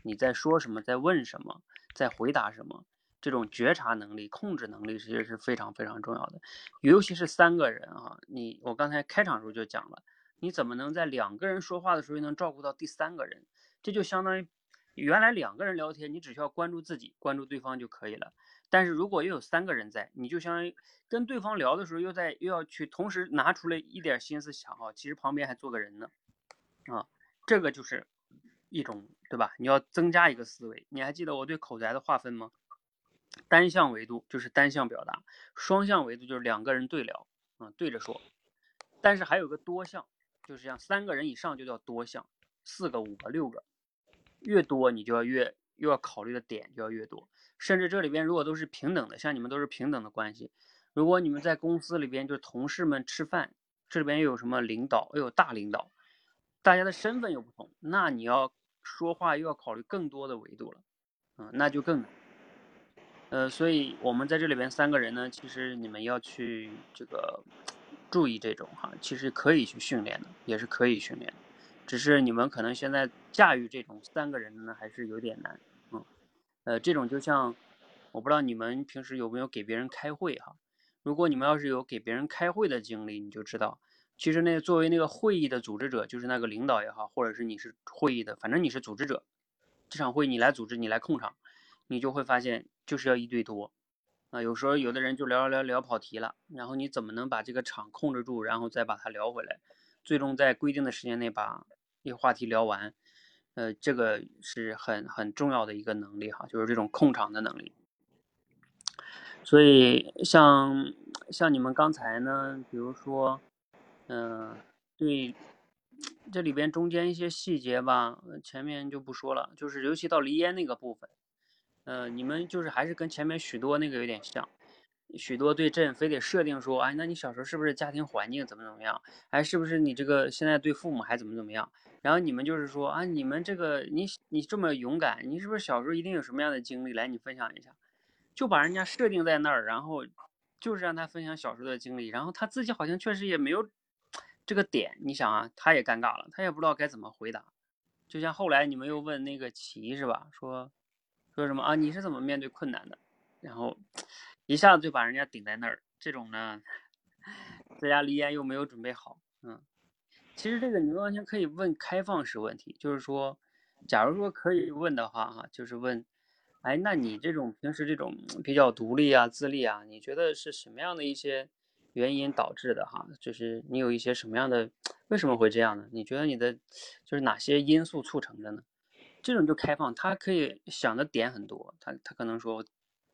你在说什么，在问什么，在回答什么？这种觉察能力、控制能力其实是非常非常重要的，尤其是三个人啊，你我刚才开场时候就讲了，你怎么能在两个人说话的时候又能照顾到第三个人？这就相当于原来两个人聊天，你只需要关注自己、关注对方就可以了。但是如果又有三个人在，你就相当于跟对方聊的时候，又在又要去同时拿出来一点心思想啊，其实旁边还坐个人呢，啊，这个就是一种对吧？你要增加一个思维。你还记得我对口才的划分吗？单向维度就是单向表达，双向维度就是两个人对聊，啊对着说。但是还有个多项，就是像三个人以上就叫多项，四个、五个、六个，越多你就要越又要考虑的点就要越多。甚至这里边如果都是平等的，像你们都是平等的关系，如果你们在公司里边就是同事们吃饭，这里边又有什么领导，又有大领导，大家的身份又不同，那你要说话又要考虑更多的维度了，嗯，那就更难。呃，所以我们在这里边三个人呢，其实你们要去这个注意这种哈，其实可以去训练的，也是可以训练，只是你们可能现在驾驭这种三个人呢，还是有点难，嗯，呃，这种就像我不知道你们平时有没有给别人开会哈，如果你们要是有给别人开会的经历，你就知道，其实那作为那个会议的组织者，就是那个领导也好，或者是你是会议的，反正你是组织者，这场会你来组织，你来控场。你就会发现，就是要一对多，啊，有时候有的人就聊聊聊跑题了，然后你怎么能把这个场控制住，然后再把它聊回来，最终在规定的时间内把一个话题聊完，呃，这个是很很重要的一个能力哈，就是这种控场的能力。所以像像你们刚才呢，比如说，嗯，对，这里边中间一些细节吧，前面就不说了，就是尤其到离烟那个部分。嗯，你们就是还是跟前面许多那个有点像，许多对朕非得设定说，哎，那你小时候是不是家庭环境怎么怎么样？哎，是不是你这个现在对父母还怎么怎么样？然后你们就是说啊，你们这个你你这么勇敢，你是不是小时候一定有什么样的经历？来，你分享一下，就把人家设定在那儿，然后就是让他分享小时候的经历，然后他自己好像确实也没有这个点，你想啊，他也尴尬了，他也不知道该怎么回答。就像后来你们又问那个齐是吧？说。说什么啊？你是怎么面对困难的？然后一下子就把人家顶在那儿，这种呢，在家离烟又没有准备好，嗯，其实这个你完全可以问开放式问题，就是说，假如说可以问的话，哈，就是问，哎，那你这种平时这种比较独立啊、自立啊，你觉得是什么样的一些原因导致的？哈，就是你有一些什么样的，为什么会这样呢？你觉得你的就是哪些因素促成的呢？这种就开放，他可以想的点很多，他他可能说，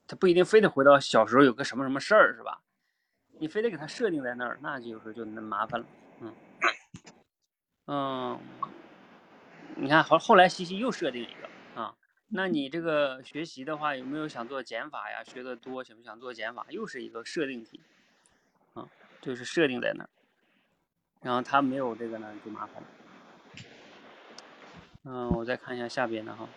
他不一定非得回到小时候有个什么什么事儿，是吧？你非得给他设定在那儿，那就有时候就那麻烦了，嗯嗯，你看后后来西西又设定一个啊，那你这个学习的话有没有想做减法呀？学的多想不想做减法？又是一个设定题，啊，就是设定在那儿，然后他没有这个呢，就麻烦了。嗯，我再看一下下边的哈。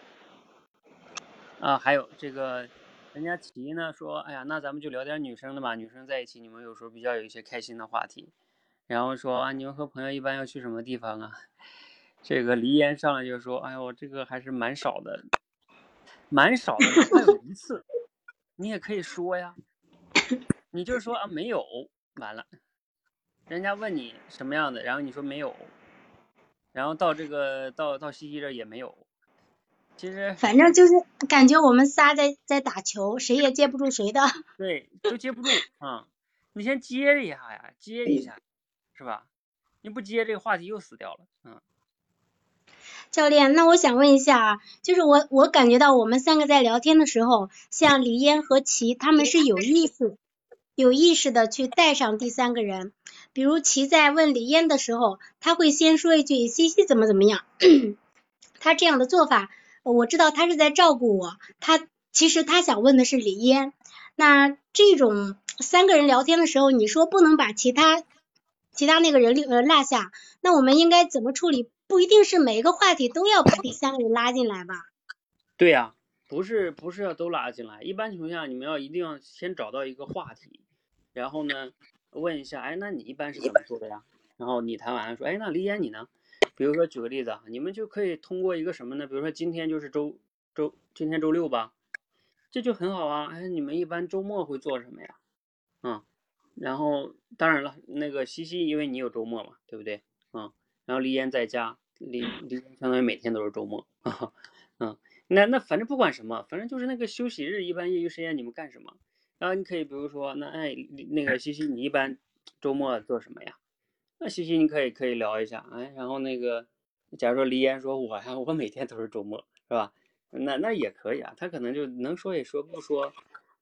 啊，还有这个，人家提呢说，哎呀，那咱们就聊点女生的吧。女生在一起，你们有时候比较有一些开心的话题。然后说啊，你们和朋友一般要去什么地方啊？这个黎烟上来就说：“哎呦，这个还是蛮少的，蛮少的，哪怕有一次，你也可以说呀，你就说啊没有，完了，人家问你什么样的，然后你说没有，然后到这个到到西西这也没有，其实反正就是感觉我们仨在在打球，谁也接不住谁的。对都接不住啊、你先接一下呀，接一下，是吧？你不接这个话题又死掉了，嗯。”教练，那我想问一下啊，就是我我感觉到我们三个在聊天的时候，像李嫣和齐他们是有意识、有意识的去带上第三个人。比如齐在问李嫣的时候，他会先说一句“西西怎么怎么样”，他这样的做法，我知道他是在照顾我，他其实他想问的是李嫣。那这种三个人聊天的时候，你说不能把其他其他那个人呃落下，那我们应该怎么处理？不一定是每一个话题都要把第三个人拉进来吧？对呀、不是不是要都拉进来，一般情况下你们要一定要先找到一个话题，然后呢问一下，哎，那你一般是怎么做的呀？然后你谈完说，哎，那李嫣你呢？比如说举个例子啊，你们就可以通过一个什么呢？比如说今天就是周周今天周六吧，这就很好啊。哎，你们一般周末会做什么呀？嗯，然后当然了，那个西西因为你有周末嘛，对不对？嗯，然后黎烟在家，黎黎烟相当于每天都是周末，啊，嗯，那那反正不管什么，反正就是那个休息日，一般业余时间你们干什么？然后你可以比如说，那哎，那个西西你一般周末做什么呀？那西西你可以可以聊一下，哎，然后那个假如说黎岩说我呀，我每天都是周末，是吧？那那也可以啊，他可能就能说也说，不说，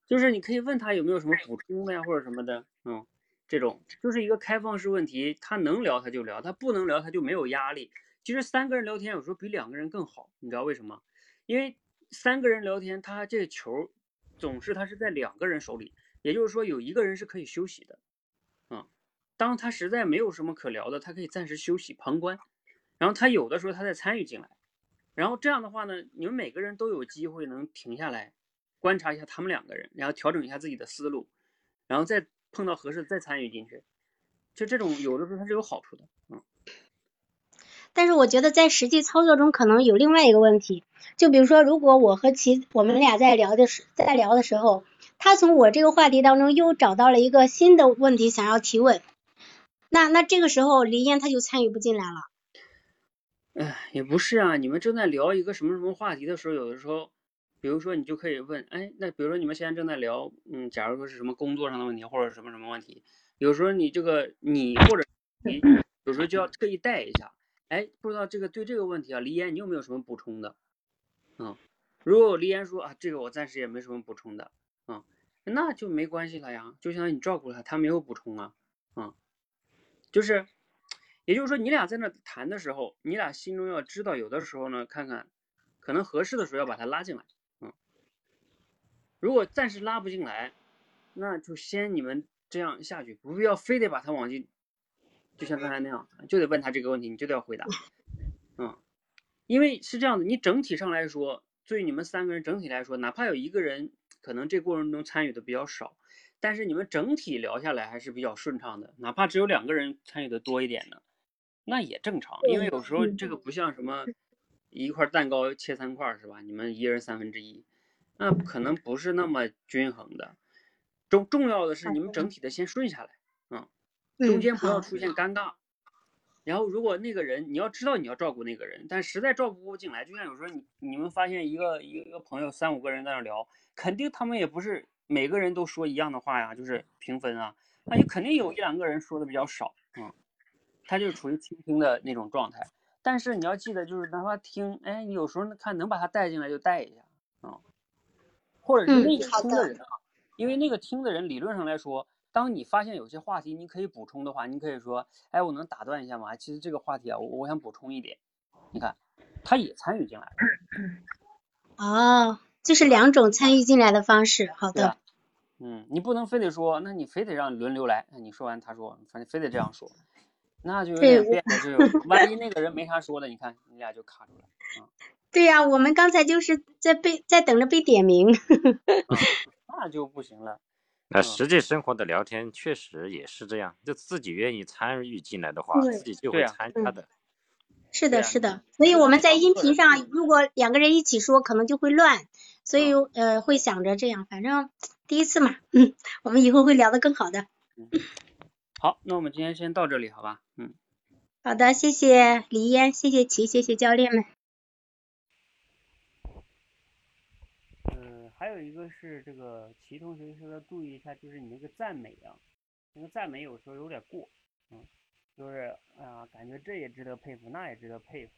就是你可以问他有没有什么补充的呀，或者什么的，嗯。这种就是一个开放式问题，他能聊他就聊，他不能聊他就没有压力。其实三个人聊天有时候比两个人更好，你知道为什么？因为三个人聊天，他这个球总是他是在两个人手里，也就是说有一个人是可以休息的，当他实在没有什么可聊的，他可以暂时休息旁观，然后他有的时候他再参与进来，然后这样的话呢，你们每个人都有机会能停下来观察一下他们两个人，然后调整一下自己的思路，然后再。碰到合适的再参与进去，就这种有的时候它是有好处的，嗯。但是我觉得在实际操作中可能有另外一个问题，就比如说，如果我和其我们俩在聊的时在聊的时候，他从我这个话题当中又找到了一个新的问题想要提问，那那这个时候黎烟他就参与不进来了。哎，也不是啊，你们正在聊一个什么什么话题的时候，有的时候。比如说，你就可以问，哎，那比如说你们现在正在聊，嗯，假如说是什么工作上的问题，或者什么什么问题，有时候你这个你或者你有时候就要特意带一下，哎，不知道这个对这个问题啊，黎岩你有没有什么补充的？嗯，如果黎岩说啊，这个我暂时也没什么补充的，嗯，那就没关系了呀，就相当于你照顾他，他没有补充啊，嗯，就是，也就是说你俩在那谈的时候，你俩心中要知道，有的时候呢，看看可能合适的时候要把他拉进来。嗯如果暂时拉不进来，那就先你们这样下去，不必要非得把他往进，就像刚才那样，就得问他这个问题，你就得要回答，嗯，因为是这样的，你整体上来说，对于你们三个人整体来说，哪怕有一个人可能这过程中参与的比较少，但是你们整体聊下来还是比较顺畅的，哪怕只有两个人参与的多一点呢，那也正常，因为有时候这个不像什么一块蛋糕切三块是吧？你们一人三分之一。那可能不是那么均衡的，重重要的是你们整体的先顺下来，嗯，中间不要出现尴尬。然后如果那个人你要知道你要照顾那个人，但实在照顾不进来，就像有时候你你们发现一个一个朋友三五个人在那聊，肯定他们也不是每个人都说一样的话呀，就是平分啊，那就肯定有一两个人说的比较少，嗯，他就处于倾听的那种状态。但是你要记得，就是哪怕听，哎，你有时候看能把他带进来就带一下，嗯。或者是那个听的人啊，因为那个听的人理论上来说，当你发现有些话题你可以补充的话，你可以说，哎，我能打断一下吗？其实这个话题啊，我我想补充一点，你看，他也参与进来了。哦，这是两种参与进来的方式。好的。嗯，你不能非得说，那你非得让轮流来，那你说完他说，反正非得这样说，那就有点变了，就万一那个人没啥说的，你看你俩就卡住了，嗯。对呀、啊，我们刚才就是在被在等着被点名，那就不行了。那实际生活的聊天确实也是这样，就自己愿意参与进来的话，自己就会参加的。是的，是的，所以我们在音频上，如果两个人一起说，可能就会乱，所以啊呃会想着这样，反正第一次嘛，嗯，我们以后会聊得更好的。好，那我们今天先到这里，好吧？嗯，好的，谢谢李嫣，谢谢齐，谢谢教练们。呃，还有一个是这个齐同学说要注意一下，就是你那个赞美啊，那个赞美有时候有点过，嗯，就是啊、感觉这也值得佩服，那也值得佩服，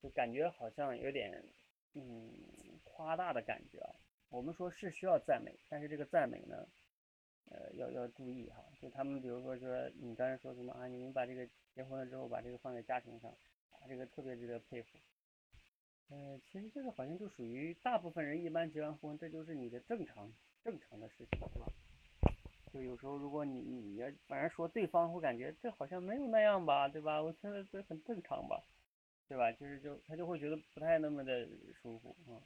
就感觉好像有点嗯夸大的感觉啊。我们说是需要赞美，但是这个赞美呢，呃，要要注意哈。就他们比如说说你刚才说什么啊，你们把这个结婚了之后把这个放在家庭上，啊，这个特别值得佩服。呃，其实这个好像就属于大部分人一般结完婚，这就是你的正常正常的事情，是吧？就有时候如果你你要反而说对方会感觉这好像没有那样吧，对吧？我觉得这很正常吧，对吧？就是就他就会觉得不太那么的舒服啊。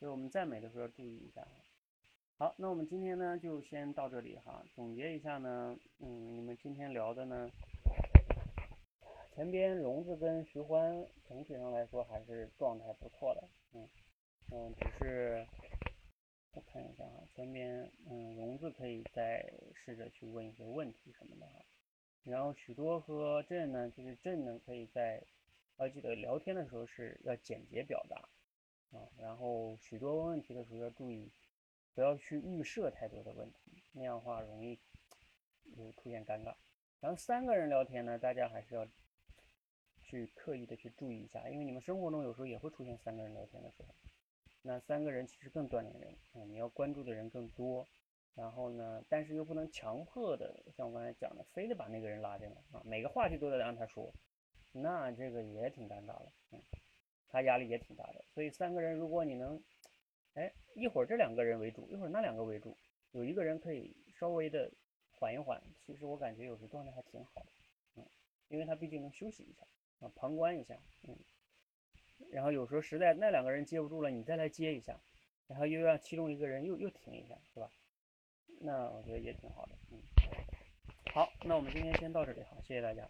所以我们赞美的时候要注意一下。好，那我们今天呢就先到这里哈。总结一下呢，嗯，你们今天聊的呢，前边荣子跟徐欢整体上来说还是状态不错的，嗯嗯，只是我看一下哈，前边嗯荣子可以再试着去问一些问题什么的哈，然后许多和朕呢，就是朕呢可以在要记得聊天的时候是要简洁表达啊，然后许多问题的时候要注意不要去预设太多的问题，那样的话容易有出现尴尬。然后三个人聊天呢，大家还是要去刻意的去注意一下，因为你们生活中有时候也会出现三个人聊天的时候，那三个人其实更锻炼人啊、你要关注的人更多，然后呢，但是又不能强迫的，像我刚才讲的，非得把那个人拉进来啊，每个话题都得让他说，那这个也挺尴尬的，嗯，他压力也挺大的，所以三个人如果你能，哎，一会儿这两个人为主，一会儿那两个为主，有一个人可以稍微的缓一缓，其实我感觉有时状态还挺好的，嗯，因为他毕竟能休息一下。啊，旁观一下，嗯，然后有时候实在那两个人接不住了，你再来接一下，然后又让其中一个人又又停一下，是吧？那我觉得也挺好的，嗯。好，那我们今天先到这里，好，谢谢大家。